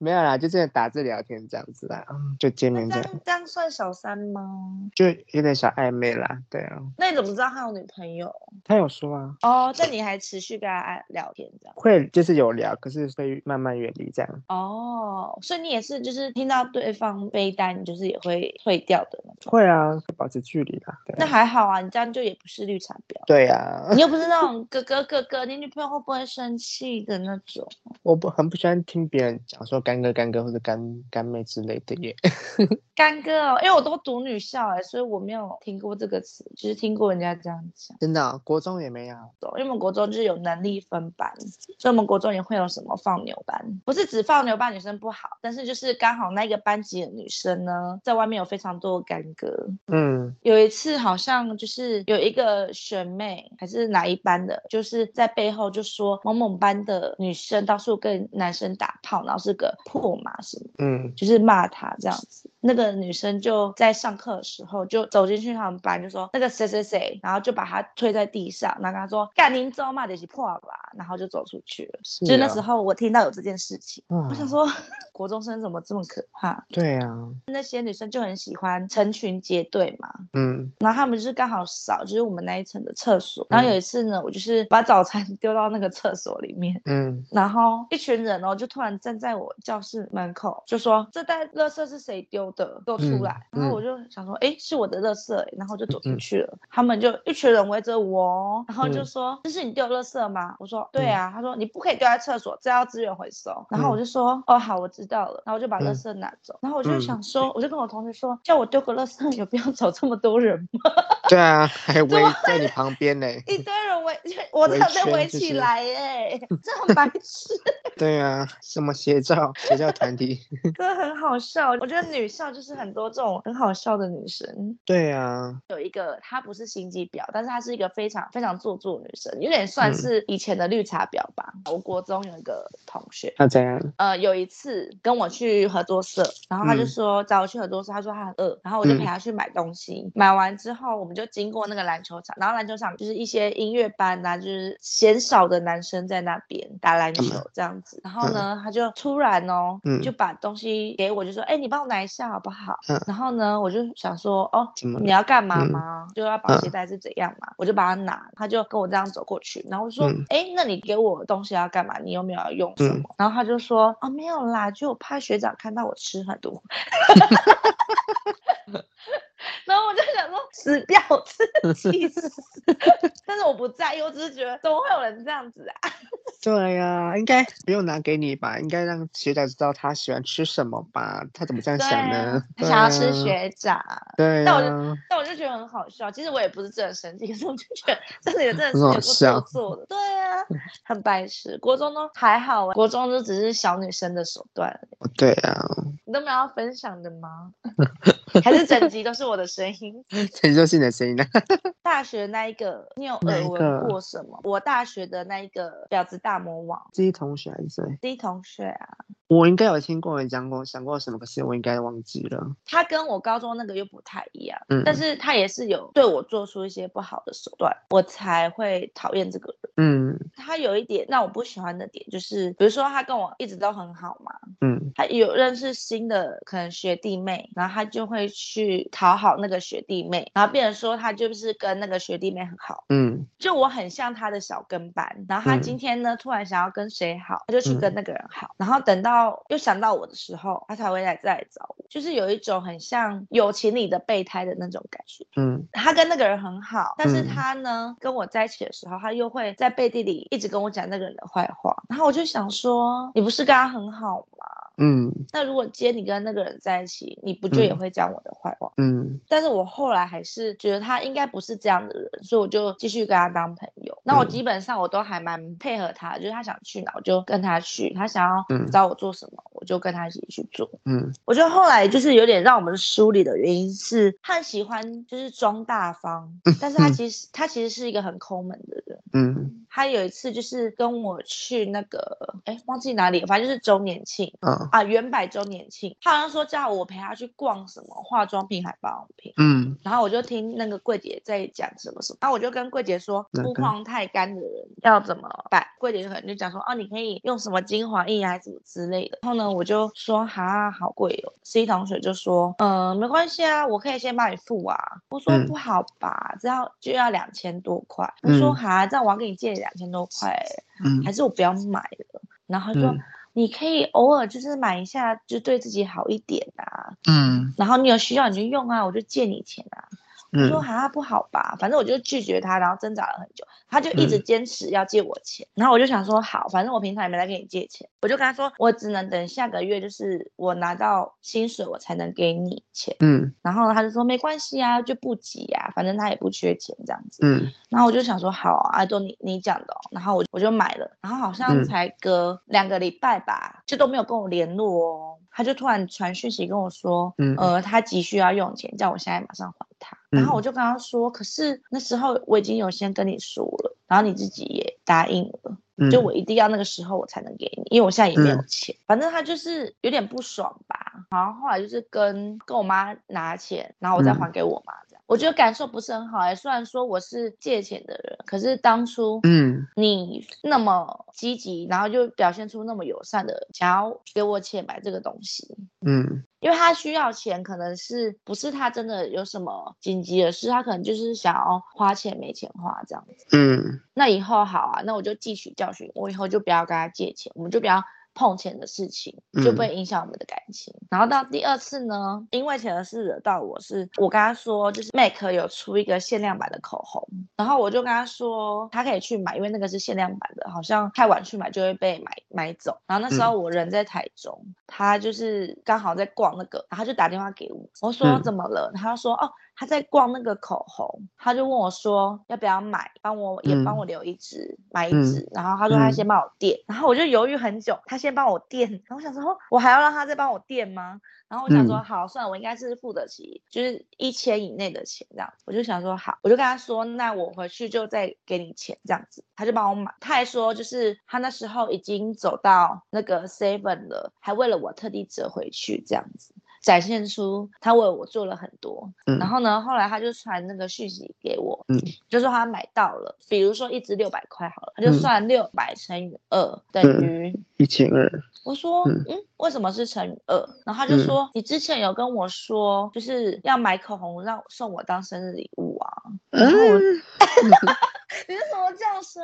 没有啦，就真的打字聊天这样子啦，就见面这样。这样算小三吗？就有点小暧昧啦，对啊。那你怎么知道他有女朋友？他有说啊。哦，但你还持续跟他聊天这样？会，就是有聊，可是会慢慢远离这样。哦，所以你也是，就是听到对方背单，你就是也会退掉的那种。会啊，会保持距离啦。对啊。那还好啊，你这样就也不是绿茶婊。对啊。你又不是那 种哥哥哥哥，你女朋友会不会生气的那种？我不很不喜欢听别人讲说。干哥、干哥或者干干妹之类的耶，干哥哦，因为我都读女校哎，所以我没有听过这个词，就是听过人家这样讲。真的、哦，国中也没有，因为我们国中就是有能力分班，所以我们国中也会有什么放牛班，不是只放牛班女生不好，但是就是刚好那个班级的女生呢，在外面有非常多的干哥。嗯，有一次好像就是有一个学妹还是哪一班的，就是在背后就说某某班的女生到处跟男生打炮，然后是个。破嘛什么，嗯，就是骂他这样子。那个女生就在上课的时候就走进去他们班，就说那个谁谁谁，然后就把他推在地上，然后跟他说干您走嘛，就是破吧，然后就走出去了。是啊、就那时候我听到有这件事情，嗯、我想说国中生怎么这么可怕？对啊，那些女生就很喜欢成群结队嘛，嗯，然后他们就是刚好扫，就是我们那一层的厕所。然后有一次呢，我就是把早餐丢到那个厕所里面，嗯，然后一群人哦就突然站在我教室门口，就说这袋垃圾是谁丢的？都出来，嗯、然后我就想说，哎、嗯，是我的垃圾，然后就走进去了。嗯、他们就一群人围着我，然后就说：“嗯、这是你丢垃圾吗？”我说：“对啊。嗯”他说：“你不可以丢在厕所，这要资源回收。”然后我就说：“嗯、哦，好，我知道了。”然后我就把垃圾拿走。嗯、然后我就想说，我就跟我同学说：“叫我丢个垃圾，有必要找这么多人吗？” 对啊，还围在你旁边呢，一堆人围，我这样被围起来哎，就是、这很白痴。对啊，什么邪教？邪教团体？真的很好笑。我觉得女校就是很多这种很好笑的女生。对啊，有一个她不是心机婊，但是她是一个非常非常做作的女生，有点算是以前的绿茶婊吧。嗯、我国中有一个同学，他怎样？呃，有一次跟我去合作社，然后他就说、嗯、找我去合作社，他说他很饿，然后我就陪他去买东西。嗯、买完之后，我们就经过那个篮球场，然后篮球场就是一些音乐班啊，就是鲜少的男生在那边打篮球这样子。然后呢，嗯、他就突然哦，嗯、就把东西给我，就说：“哎、欸，你帮我拿一下好不好？”嗯、然后呢，我就想说：“哦，你要干嘛吗？嗯、就要绑鞋带是怎样嘛？”嗯、我就把它拿，他就跟我这样走过去，然后我说：“哎、嗯欸，那你给我东西要干嘛？你有没有要用什么？”嗯、然后他就说：“哦，没有啦，就我怕学长看到我吃很多。” 然后我就想说，死掉自己死！但是我不在意，我只是觉得怎么会有人这样子啊？对呀、啊，应该不用拿给你吧？应该让学长知道他喜欢吃什么吧？他怎么这样想呢？他想要吃学长。对、啊，但我就但我就觉得很好笑。其实我也不是真的生气，可是我就觉得真的是有个做作的。对啊，很白痴。国中都还好啊，国中就只是小女生的手段。对啊。你都没有要分享的吗？还是整集都是我的声音？陈秀信的声音呢。大学那一个，你有耳闻过什么？我大学的那一个婊子大魔王，D 同学还是谁？D 同学啊。我应该有听过人讲过，想过什么，可是我应该忘记了。他跟我高中那个又不太一样，嗯，但是他也是有对我做出一些不好的手段，我才会讨厌这个人。嗯，他有一点让我不喜欢的点，就是比如说他跟我一直都很好嘛，嗯，他有认识新的可能学弟妹，然后他就会去讨好那个学弟妹，然后变成说他就是跟那个学弟妹很好，嗯，就我很像他的小跟班，然后他今天呢、嗯、突然想要跟谁好，他就去跟那个人好，然后等到。又想到我的时候，他才会来再来找我，就是有一种很像友情里的备胎的那种感觉。嗯，他跟那个人很好，但是他呢、嗯、跟我在一起的时候，他又会在背地里一直跟我讲那个人的坏话，然后我就想说，你不是跟他很好吗？嗯，那如果今天你跟那个人在一起，你不就也会讲我的坏话？嗯，但是我后来还是觉得他应该不是这样的人，所以我就继续跟他当朋友。那我基本上我都还蛮配合他，就是他想去哪我就跟他去，他想要找我做什么，我就跟他一起去做。嗯，我觉得后来就是有点让我们梳理的原因是，他很喜欢就是装大方，但是他其实他其实是一个很抠门的人。嗯，他有一次就是跟我去那个，哎，忘记哪里，反正就是周年庆。嗯。啊，原百周年庆，他好像说叫我陪他去逛什么化妆品还保养品，嗯，然后我就听那个柜姐在讲什么什么，然后我就跟柜姐说，肤况太干的人要怎么办？柜姐就可能就讲说，哦，你可以用什么精华液还是什么之类的。然后呢，我就说，哈，好贵哦。C 同学就说，嗯，没关系啊，我可以先帮你付啊。我说不好吧，这样就要两千多块。我说，哈，这样我要给你借两千多块，嗯，还是我不要买了。然后他说。你可以偶尔就是买一下，就对自己好一点啊。嗯，然后你有需要你就用啊，我就借你钱啊。我说好像不好吧，反正我就拒绝他，然后挣扎了很久，他就一直坚持要借我钱，嗯、然后我就想说好，反正我平常也没来跟你借钱，我就跟他说我只能等下个月，就是我拿到薪水我才能给你钱，嗯，然后他就说没关系啊，就不急啊，反正他也不缺钱这样子，嗯，然后我就想说好啊，都你你讲的、哦，然后我我就买了，然后好像才隔两个礼拜吧，就都没有跟我联络哦。他就突然传讯息跟我说，嗯，呃，他急需要用钱，叫我现在马上还他。然后我就跟他说，可是那时候我已经有先跟你说了，然后你自己也答应了，就我一定要那个时候我才能给你，因为我现在也没有钱。反正他就是有点不爽吧，然后后来就是跟跟我妈拿钱，然后我再还给我妈。我觉得感受不是很好哎、欸，虽然说我是借钱的人，可是当初，嗯，你那么积极，然后就表现出那么友善的，想要给我钱买这个东西，嗯，因为他需要钱，可能是不是他真的有什么紧急的事，他可能就是想要花钱没钱花这样子，嗯，那以后好啊，那我就汲取教训，我以后就不要跟他借钱，我们就不要。碰钱的事情就不会影响我们的感情。嗯、然后到第二次呢，因为钱的事惹到我是，是我跟他说，就是 MAC 有出一个限量版的口红，然后我就跟他说，他可以去买，因为那个是限量版的，好像太晚去买就会被买买走。然后那时候我人在台中，嗯、他就是刚好在逛那个，然后他就打电话给我，我说怎么了？嗯、他说哦。他在逛那个口红，他就问我说要不要买，帮我也帮我留一支，嗯、买一支。嗯、然后他说他先帮我垫，嗯、然后我就犹豫很久，他先帮我垫，然后我想说我还要让他再帮我垫吗？然后我想说好，算了，我应该是付得起，就是一千以内的钱这样。我就想说好，我就跟他说，那我回去就再给你钱这样子。他就帮我买，他还说就是他那时候已经走到那个 seven 了，还为了我特地折回去这样子。展现出他为我做了很多。嗯、然后呢，后来他就传那个讯息给我，嗯，就说他买到了，比如说一支六百块好了，他就算六百乘以二、嗯、等于一千二。我说，嗯，嗯，为什么是乘以二？然后他就说，嗯、你之前有跟我说，就是要买口红让送我当生日礼物啊。然后我。嗯 你是什么叫声？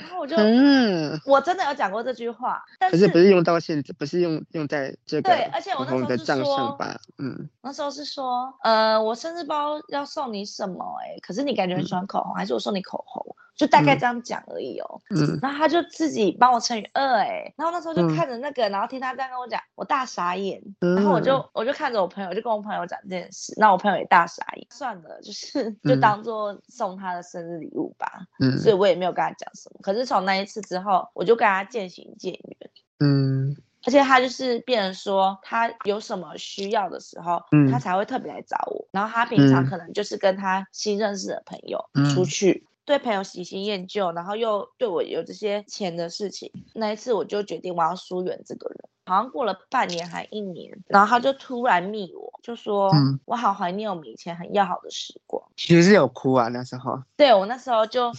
然后我就，嗯，我真的有讲过这句话，但是可是不是用到现在，不是用用在这个对，而且我那时候是说，嗯，那时候是说，呃，我生日包要送你什么？哎，可是你感觉很喜欢口红，嗯、还是我送你口红？就大概这样讲而已哦。嗯，然后他就自己帮我乘以二，哎，然后那时候就看着那个，嗯、然后听他这样跟我讲，我大傻眼。嗯、然后我就我就看着我朋友，就跟我朋友讲这件事，那我朋友也大傻眼。算了，就是就当做送他的生日礼物吧。嗯，所以我也没有跟他讲什么。可是从那一次之后，我就跟他渐行渐远。嗯，而且他就是变成说，他有什么需要的时候，嗯、他才会特别来找我。然后他平常可能就是跟他新认识的朋友出去。嗯对朋友喜新厌旧，然后又对我有这些钱的事情，那一次我就决定我要疏远这个人。好像过了半年还一年，然后他就突然密我，就说：“嗯，我好怀念我们以前很要好的时光。”其实是有哭啊，那时候。对，我那时候就，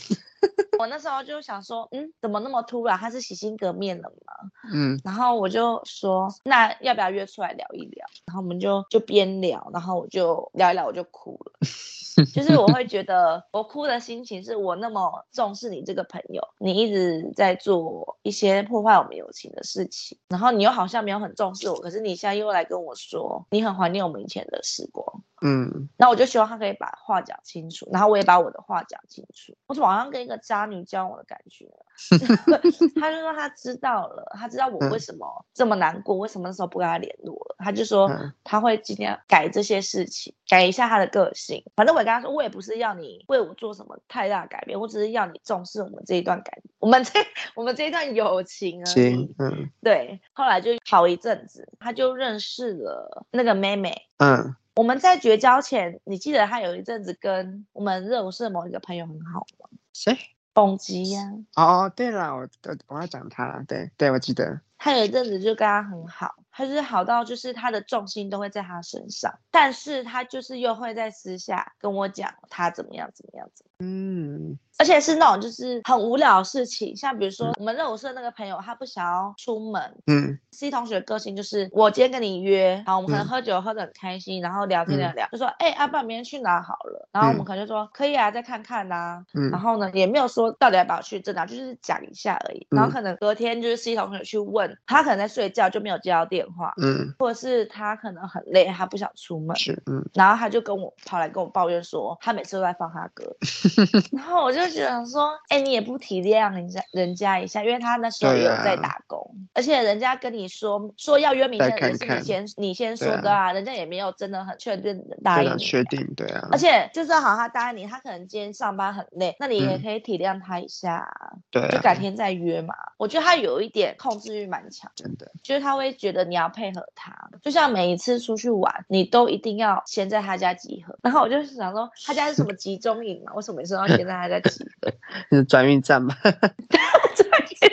我那时候就想说，嗯，怎么那么突然？他是洗心革面了吗？嗯，然后我就说，那要不要约出来聊一聊？然后我们就就边聊，然后我就聊一聊，我就哭了。就是我会觉得，我哭的心情是我那么重视你这个朋友，你一直在做一些破坏我们友情的事情，然后你又好像没有很重视我，可是你现在又来跟我说，你很怀念我们以前的时光。嗯，那我就希望他可以把话讲清楚，然后我也把我的话讲清楚。我怎么好像跟一个渣女交往的感觉？他就说他知道了，他知道我为什么这么难过，嗯、为什么那时候不跟他联络了。他就说他会尽量改这些事情，改一下他的个性。反正我跟他说，我也不是要你为我做什么太大改变，我只是要你重视我们这一段感，我们这 我们这一段友情而已。嗯，对。后来就好一阵子，他就认识了那个妹妹。嗯。我们在绝交前，你记得他有一阵子跟我们热舞社某一个朋友很好吗？谁？蹦极呀。哦哦，对了，我我要讲他，对对，我记得。他有一阵子就跟他很好，他就是好到就是他的重心都会在他身上，但是他就是又会在私下跟我讲他怎么样怎么样怎么样。嗯。而且是那种就是很无聊的事情，像比如说我们热舞社那个朋友，他不想要出门。嗯，C 同学个性就是我今天跟你约，好，我们可能喝酒喝得很开心，然后聊天聊聊，就说哎，阿爸明天去哪好了，然后我们可能就说可以啊，再看看呐。嗯，然后呢也没有说到底要不要去，真的就是讲一下而已。然后可能隔天就是 C 同学去问他，可能在睡觉就没有接到电话。嗯，或者是他可能很累，他不想出门。是，嗯，然后他就跟我跑来跟我抱怨说，他每次都在放他歌，然后我就。就觉得说，哎、欸，你也不体谅人家人家一下，因为他那时候也有在打工，啊、而且人家跟你说说要约明天的事，你先你先说的啊，啊人家也没有真的很确定答应你，确定对啊，而且就算好他答应你，他可能今天上班很累，那你也可以体谅他一下，对、啊，就改天再约嘛。我觉得他有一点控制欲蛮强，真的，就是他会觉得你要配合他，就像每一次出去玩，你都一定要先在他家集合，然后我就想说，他家是什么集中营嘛？为什么每次都要先在他家集合？是转运站吗？转运站，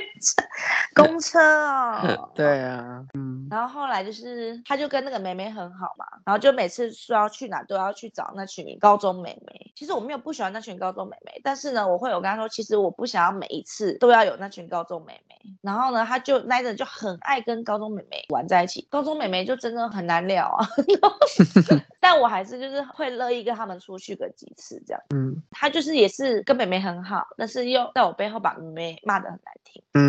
公车哦。对啊，嗯。然后后来就是，他就跟那个妹妹很好嘛，然后就每次说要去哪都要去找那群高中妹妹。其实我没有不喜欢那群高中妹妹，但是呢，我会有跟他说，其实我不想要每一次都要有那群高中妹妹。然后呢，他就那阵就很爱跟高中妹妹玩在一起，高中妹妹就真的很难聊啊。但我还是就是会乐意跟他们出去个几次这样。嗯，他就是也是跟妹妹很好，但是又在我背后把妹妹骂得很难听。嗯，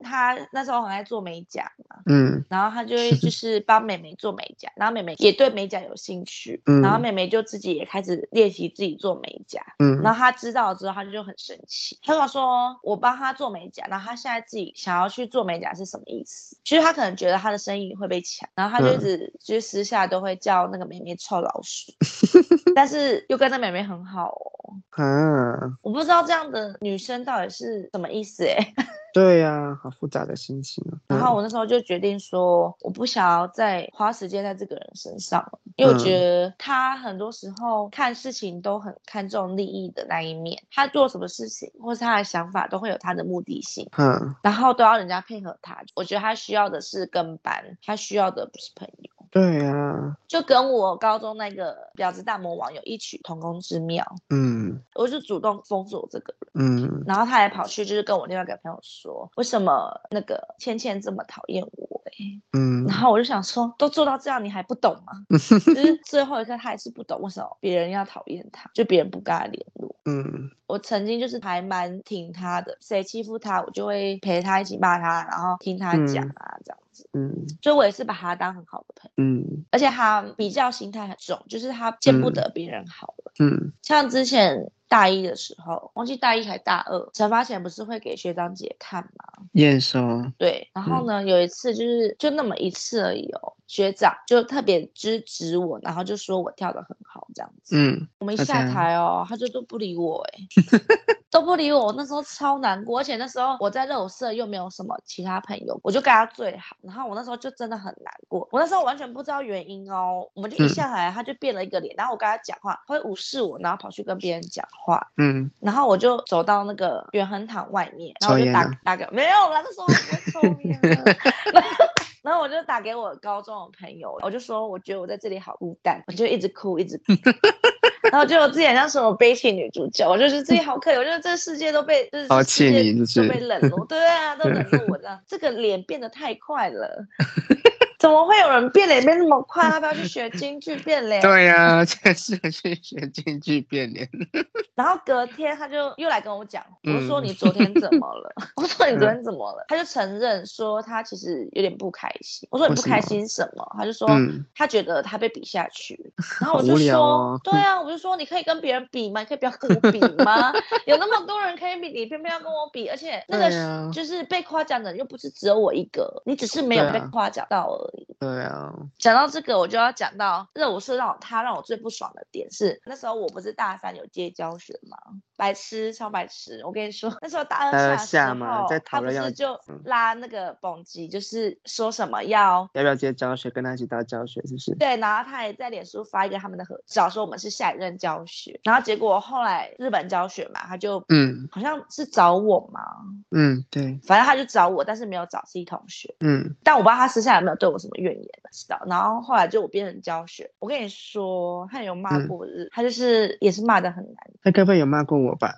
他那时候很爱做美甲嘛。嗯，然后他就会就 是帮妹妹做美甲，然后妹妹也对美甲有兴趣。嗯，然后妹妹就自己也开始练习自己做美甲。嗯，然后他知道了之后，他就很生气。他跟我说：“我帮他做美甲，然后他现在自己想要去做美甲是什么意思？”其实他可能觉得他的生意会被抢，然后他就一直就是私下都会叫那个妹妹臭老鼠，但是又跟那妹妹很好哦。嗯，我不知道这样的女生到底是什么意思哎。对呀、啊，好复杂的心情、啊。然后我那时候就决定说，我不想要再花时间在这个人身上了，因为我觉得他很多时候看事情都很看重利益的那一面，他做什么事情或是他的想法都会有他的目的性。嗯，然后都要人家配合他。我觉得他需要的是跟班，他需要的不是朋友。对啊，就跟我高中那个婊子大魔王有异曲同工之妙。嗯，我就主动封锁我这个人。嗯，然后他还跑去就是跟我另外一个朋友说，为什么那个倩倩这么讨厌我？哎，嗯，然后我就想说，都做到这样，你还不懂吗？就是最后一刻，他还是不懂为什么别人要讨厌他，就别人不跟他联络。嗯，我曾经就是还蛮挺他的，谁欺负他，我就会陪他一起骂他，然后听他讲啊，这样。嗯，所以我也是把他当很好的朋友。嗯，而且他比较心态很重，就是他见不得别人好了。嗯，像之前大一的时候，忘记大一还大二，惩罚前不是会给学长姐看吗？验收。对，然后呢，有一次就是就那么一次而已哦，学长就特别支持我，然后就说我跳得很好这样子。嗯，我们一下台哦，他就都不理我哎。都不理我，我那时候超难过，而且那时候我在热舞社又没有什么其他朋友，我就跟他最好，然后我那时候就真的很难过，我那时候完全不知道原因哦，我们就一下来他就变了一个脸，嗯、然后我跟他讲话，他会无视我，然后跑去跟别人讲话，嗯，然后我就走到那个远恒堂外面，然后我就打打给没有啦，那时候我不抽烟 然后我就打给我高中的朋友，我就说我觉得我在这里好孤单，我就一直哭一直哭。然后就我自己很像什么悲情女主角，我就是自己好可怜，我觉得这世界都被就是世界都被冷落，对啊，都冷落我这样，这个脸变得太快了。怎么会有人变脸变那么快？要不要去学京剧变脸？对呀、啊，就是去学京剧变脸。然后隔天他就又来跟我讲，我说你昨天怎么了？嗯、我说你昨天怎么了？他就承认说他其实有点不开心。我说你不开心什么？他就说他觉得他被比下去。然后我就说，哦、对啊，我就说你可以跟别人比吗？你可以不要跟我比吗？有那么多人可以比，你偏偏要跟我比，而且那个就是被夸奖的人又不是只有我一个，你只是没有被夸奖到而已。对啊，讲到这个，我就要讲到热舞社让我他让我最不爽的点是，那时候我不是大三有接教学吗？白痴，超白痴！我跟你说，那时候大二下的时候，在讨论要他不是就拉那个蹦极，就是说什么要要不要接教学，跟他一起到教学，是不是？对，然后他也在脸书发一个他们的合照，说我们是下一任教学。然后结果后来日本教学嘛，他就嗯，好像是找我嘛，嗯，对，反正他就找我，但是没有找 C 同学，嗯，但我不知道他私下有没有对我什么怨言的，知道？然后后来就我变成教学，我跟你说，他有骂过日，嗯、他就是也是骂的很难。他该不会有骂过我？我吧，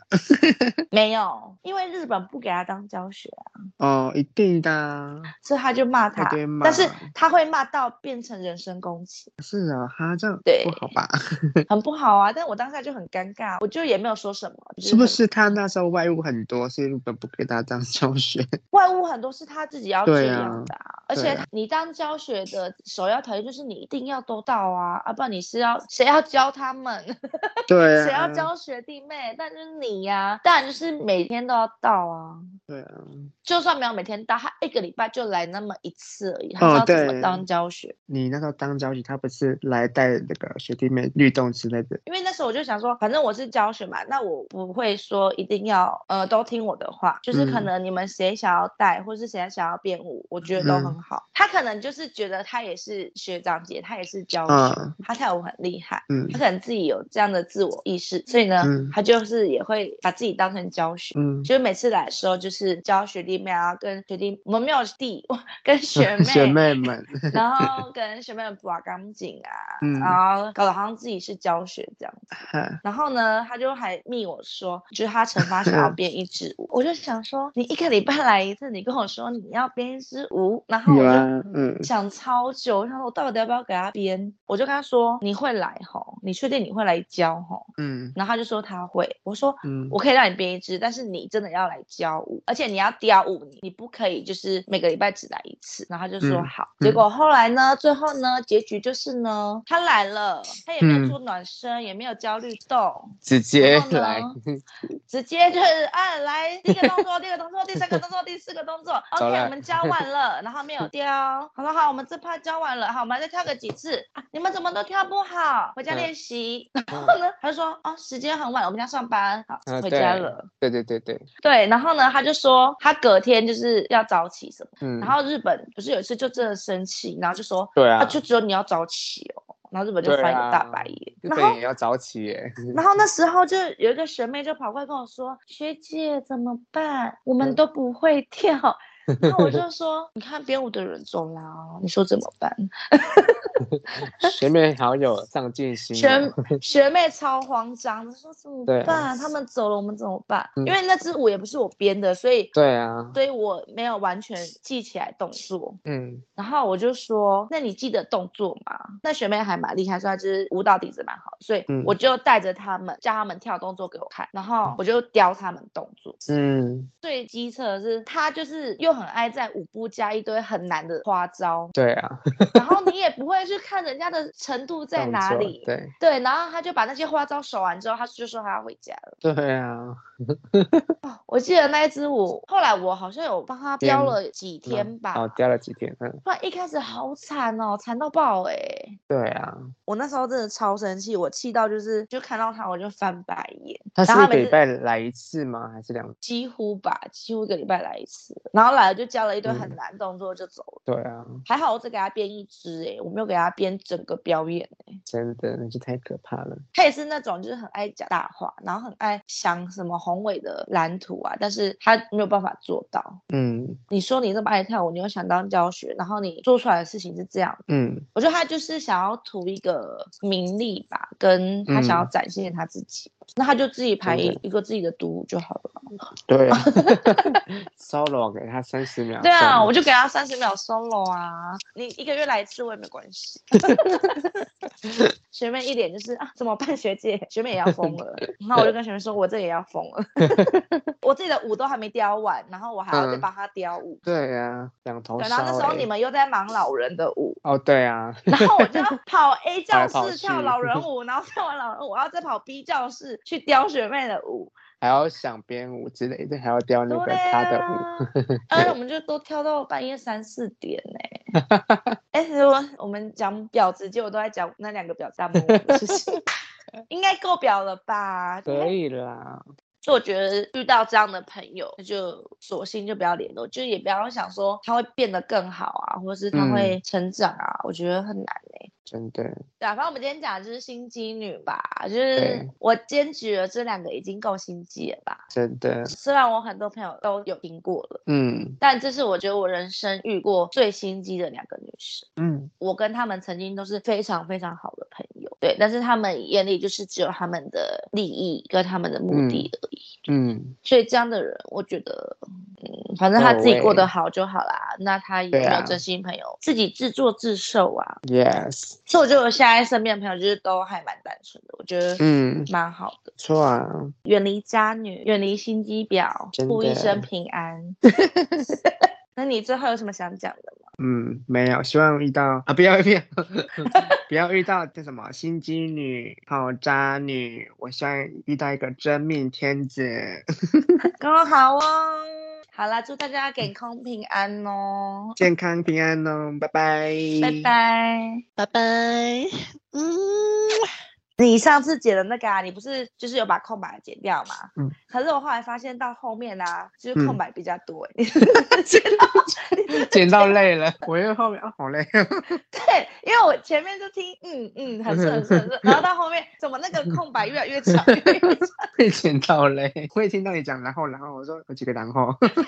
没有，因为日本不给他当教学啊。哦，一定的，所以他就骂他，但是他会骂到变成人身攻击。是啊，他这样对不好吧？很不好啊！但我当下就很尴尬，我就也没有说什么。是不是他那时候外务很多，所以日本不给他当教学？外务很多是他自己要这样的，而且你当教学的首要条件就是你一定要都到啊，啊，不然你是要谁要教他们？对，谁要教学弟妹？但是你呀、啊，当然就是每天都要到啊。对啊，就算没有每天到，他一个礼拜就来那么一次而已。他知道怎么当教学。哦、你那时候当教学，他不是来带那个学弟妹律动之类的？因为那时候我就想说，反正我是教学嘛，那我不会说一定要呃都听我的话，就是可能你们谁想要带，或是谁想要编舞，我觉得都很好。嗯、他可能就是觉得他也是学长姐，他也是教学，嗯、他跳舞很厉害，嗯，他可能自己有这样的自我意识，所以呢，嗯、他就是也会把自己当成教学，嗯，就是每次来的时候就是教学弟妹啊，跟学弟我们没有弟，跟学妹。学妹们，然后跟学妹们拔钢筋啊，嗯、然后搞得好像自己是教学这样子，嗯、然后呢，他就还密我说，就是他惩罚想要编一支舞，我就想说，你一个礼拜来一次，你跟我说你要编一支舞，然后我就嗯。想超久，他说我到底要不要给他编？我就跟他说你会来吼，你确定你会来教吼？嗯，然后他就说他会，我说嗯，我可以让你编一支，但是你真的要来教舞，而且你要雕舞，你你不可以就是每个礼拜只来一次。然后他就说好，嗯、结果后来呢，最后呢，结局就是呢，他来了，他也没有做暖身，嗯、也没有教律动，直接来，直接就是啊，来第一个动作，第二个动作，第三个动作，第四个动作，OK，我们教完了，然后没有雕，好了好，我们这趴教完了，好，我们再跳个几次。啊，你们怎么都跳不好，回家练习。嗯、然后呢，他就说哦，时间很晚，我们要上班，好，回家了。对对对对对，然后呢，他就说他隔天就是要早起什么，嗯，然后日本不是有一次就真的生气，然后就说，对啊，就只有你要早起哦，然后日本就翻一个大白眼，日本也要早起耶。然后那时候就有一个学妹就跑过来跟我说，学姐怎么办？我们都不会跳。然后我就说，你看编舞的人走了，你说怎么办？学妹好有上进心，学学妹超慌张，说怎么办？啊、他们走了，我们怎么办？嗯、因为那支舞也不是我编的，所以对啊，所以我没有完全记起来动作。嗯，然后我就说，那你记得动作吗？那学妹还蛮厉害，说她就是舞蹈底子蛮好，所以我就带着他们，叫他们跳动作给我看，然后我就雕他们动作。嗯，最机车的是他就是又很爱在舞步加一堆很难的花招。对啊，然后你也不会去看人家的程度在哪里。对对，然后他就把那些花招守完之后，他就说他要回家了。对啊，我记得那一支舞，后来我好像有帮他雕了几天吧。哦，雕了几天，嗯。不然一开始好惨哦，惨到爆哎。对啊，我那时候真的超生气，我气到就是就看到他我就翻白眼。他是一个礼拜来一次吗？还是两？几乎吧，几乎一个礼拜来一次。然后来了就教了一堆很难动作就走了。对啊，还好我只给他编一支哎，我没有给他编整个表演哎。真的，那就太可怕了。他也是那种就是很爱讲大话，然后很爱想什么宏伟的蓝图啊，但是他没有办法做到。嗯，你说你这么爱跳舞，你又想当教学，然后你做出来的事情是这样。嗯，我觉得他就是想要图一个名利吧，跟他想要展现他自己。嗯、那他就自己排一个自己的独舞就好了。对，solo 给他三十秒。对啊，我就给他三十秒 solo 啊，你一个月来一次我也没关系。学妹一脸就是啊，怎么办？学姐，学妹也要疯了。然后我就跟学妹说，我这也要疯了。我自己的舞都还没雕完，然后我还要再帮他雕舞。嗯、对呀、啊，两头。然后那时候你们又在忙老人的舞。哦，对啊。然后我就要跑 A 教室跳老人舞，然后跳完老人舞，我要再跑 B 教室去雕学妹的舞。还要想编舞之类的，还要雕那个他的舞。哎、啊，我们 就都跳到半夜三四点呢。哎、欸，我我们讲婊子，结果都在讲那两个婊子们的事情，应该够婊了吧？可以啦。所以我觉得遇到这样的朋友，就索性就不要联络，就也不要想说他会变得更好啊，或者是他会成长啊，嗯、我觉得很难哎。真的，对啊，反正我们今天讲的就是心机女吧，就是我坚持了这两个已经够心机了吧？真的，虽然我很多朋友都有听过了，嗯，但这是我觉得我人生遇过最心机的两个女生，嗯，我跟他们曾经都是非常非常好的朋友，对，但是他们眼里就是只有他们的利益跟他们的目的而已，嗯，嗯，所以这样的人，我觉得，嗯，反正他自己过得好就好啦，那他也没有真心朋友，啊、自己自作自受啊，yes。所以我觉得我现在身边的朋友就是都还蛮单纯的，我觉得嗯蛮好的。错啊，远离渣女，远离心机婊，祝一生平安。那你最后有什么想讲的吗？嗯，没有，希望遇到啊，不要不要 不要遇到这什么心机女、好渣女。我希望遇到一个真命天子。刚好哦。好啦，祝大家健康平安哦！健康平安哦，拜拜，拜拜，拜拜，嗯。你上次剪的那个啊，你不是就是有把空白剪掉吗？嗯。可是我后来发现到后面啊，就是空白比较多，欸，嗯、剪到 剪到累了，我因为后面啊好累。对，因为我前面就听嗯嗯很顺很顺然后到后面怎么那个空白越来越长越来越长，会剪到累。会听到你讲然后然后我说有几个然后。对对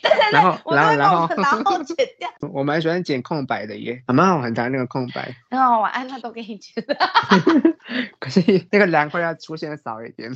对，然后然后然后然后剪掉。我蛮喜欢剪空白的耶，蛮好很长那个空白。然后我按他都给你剪。可是那个凉快要出现的少一点。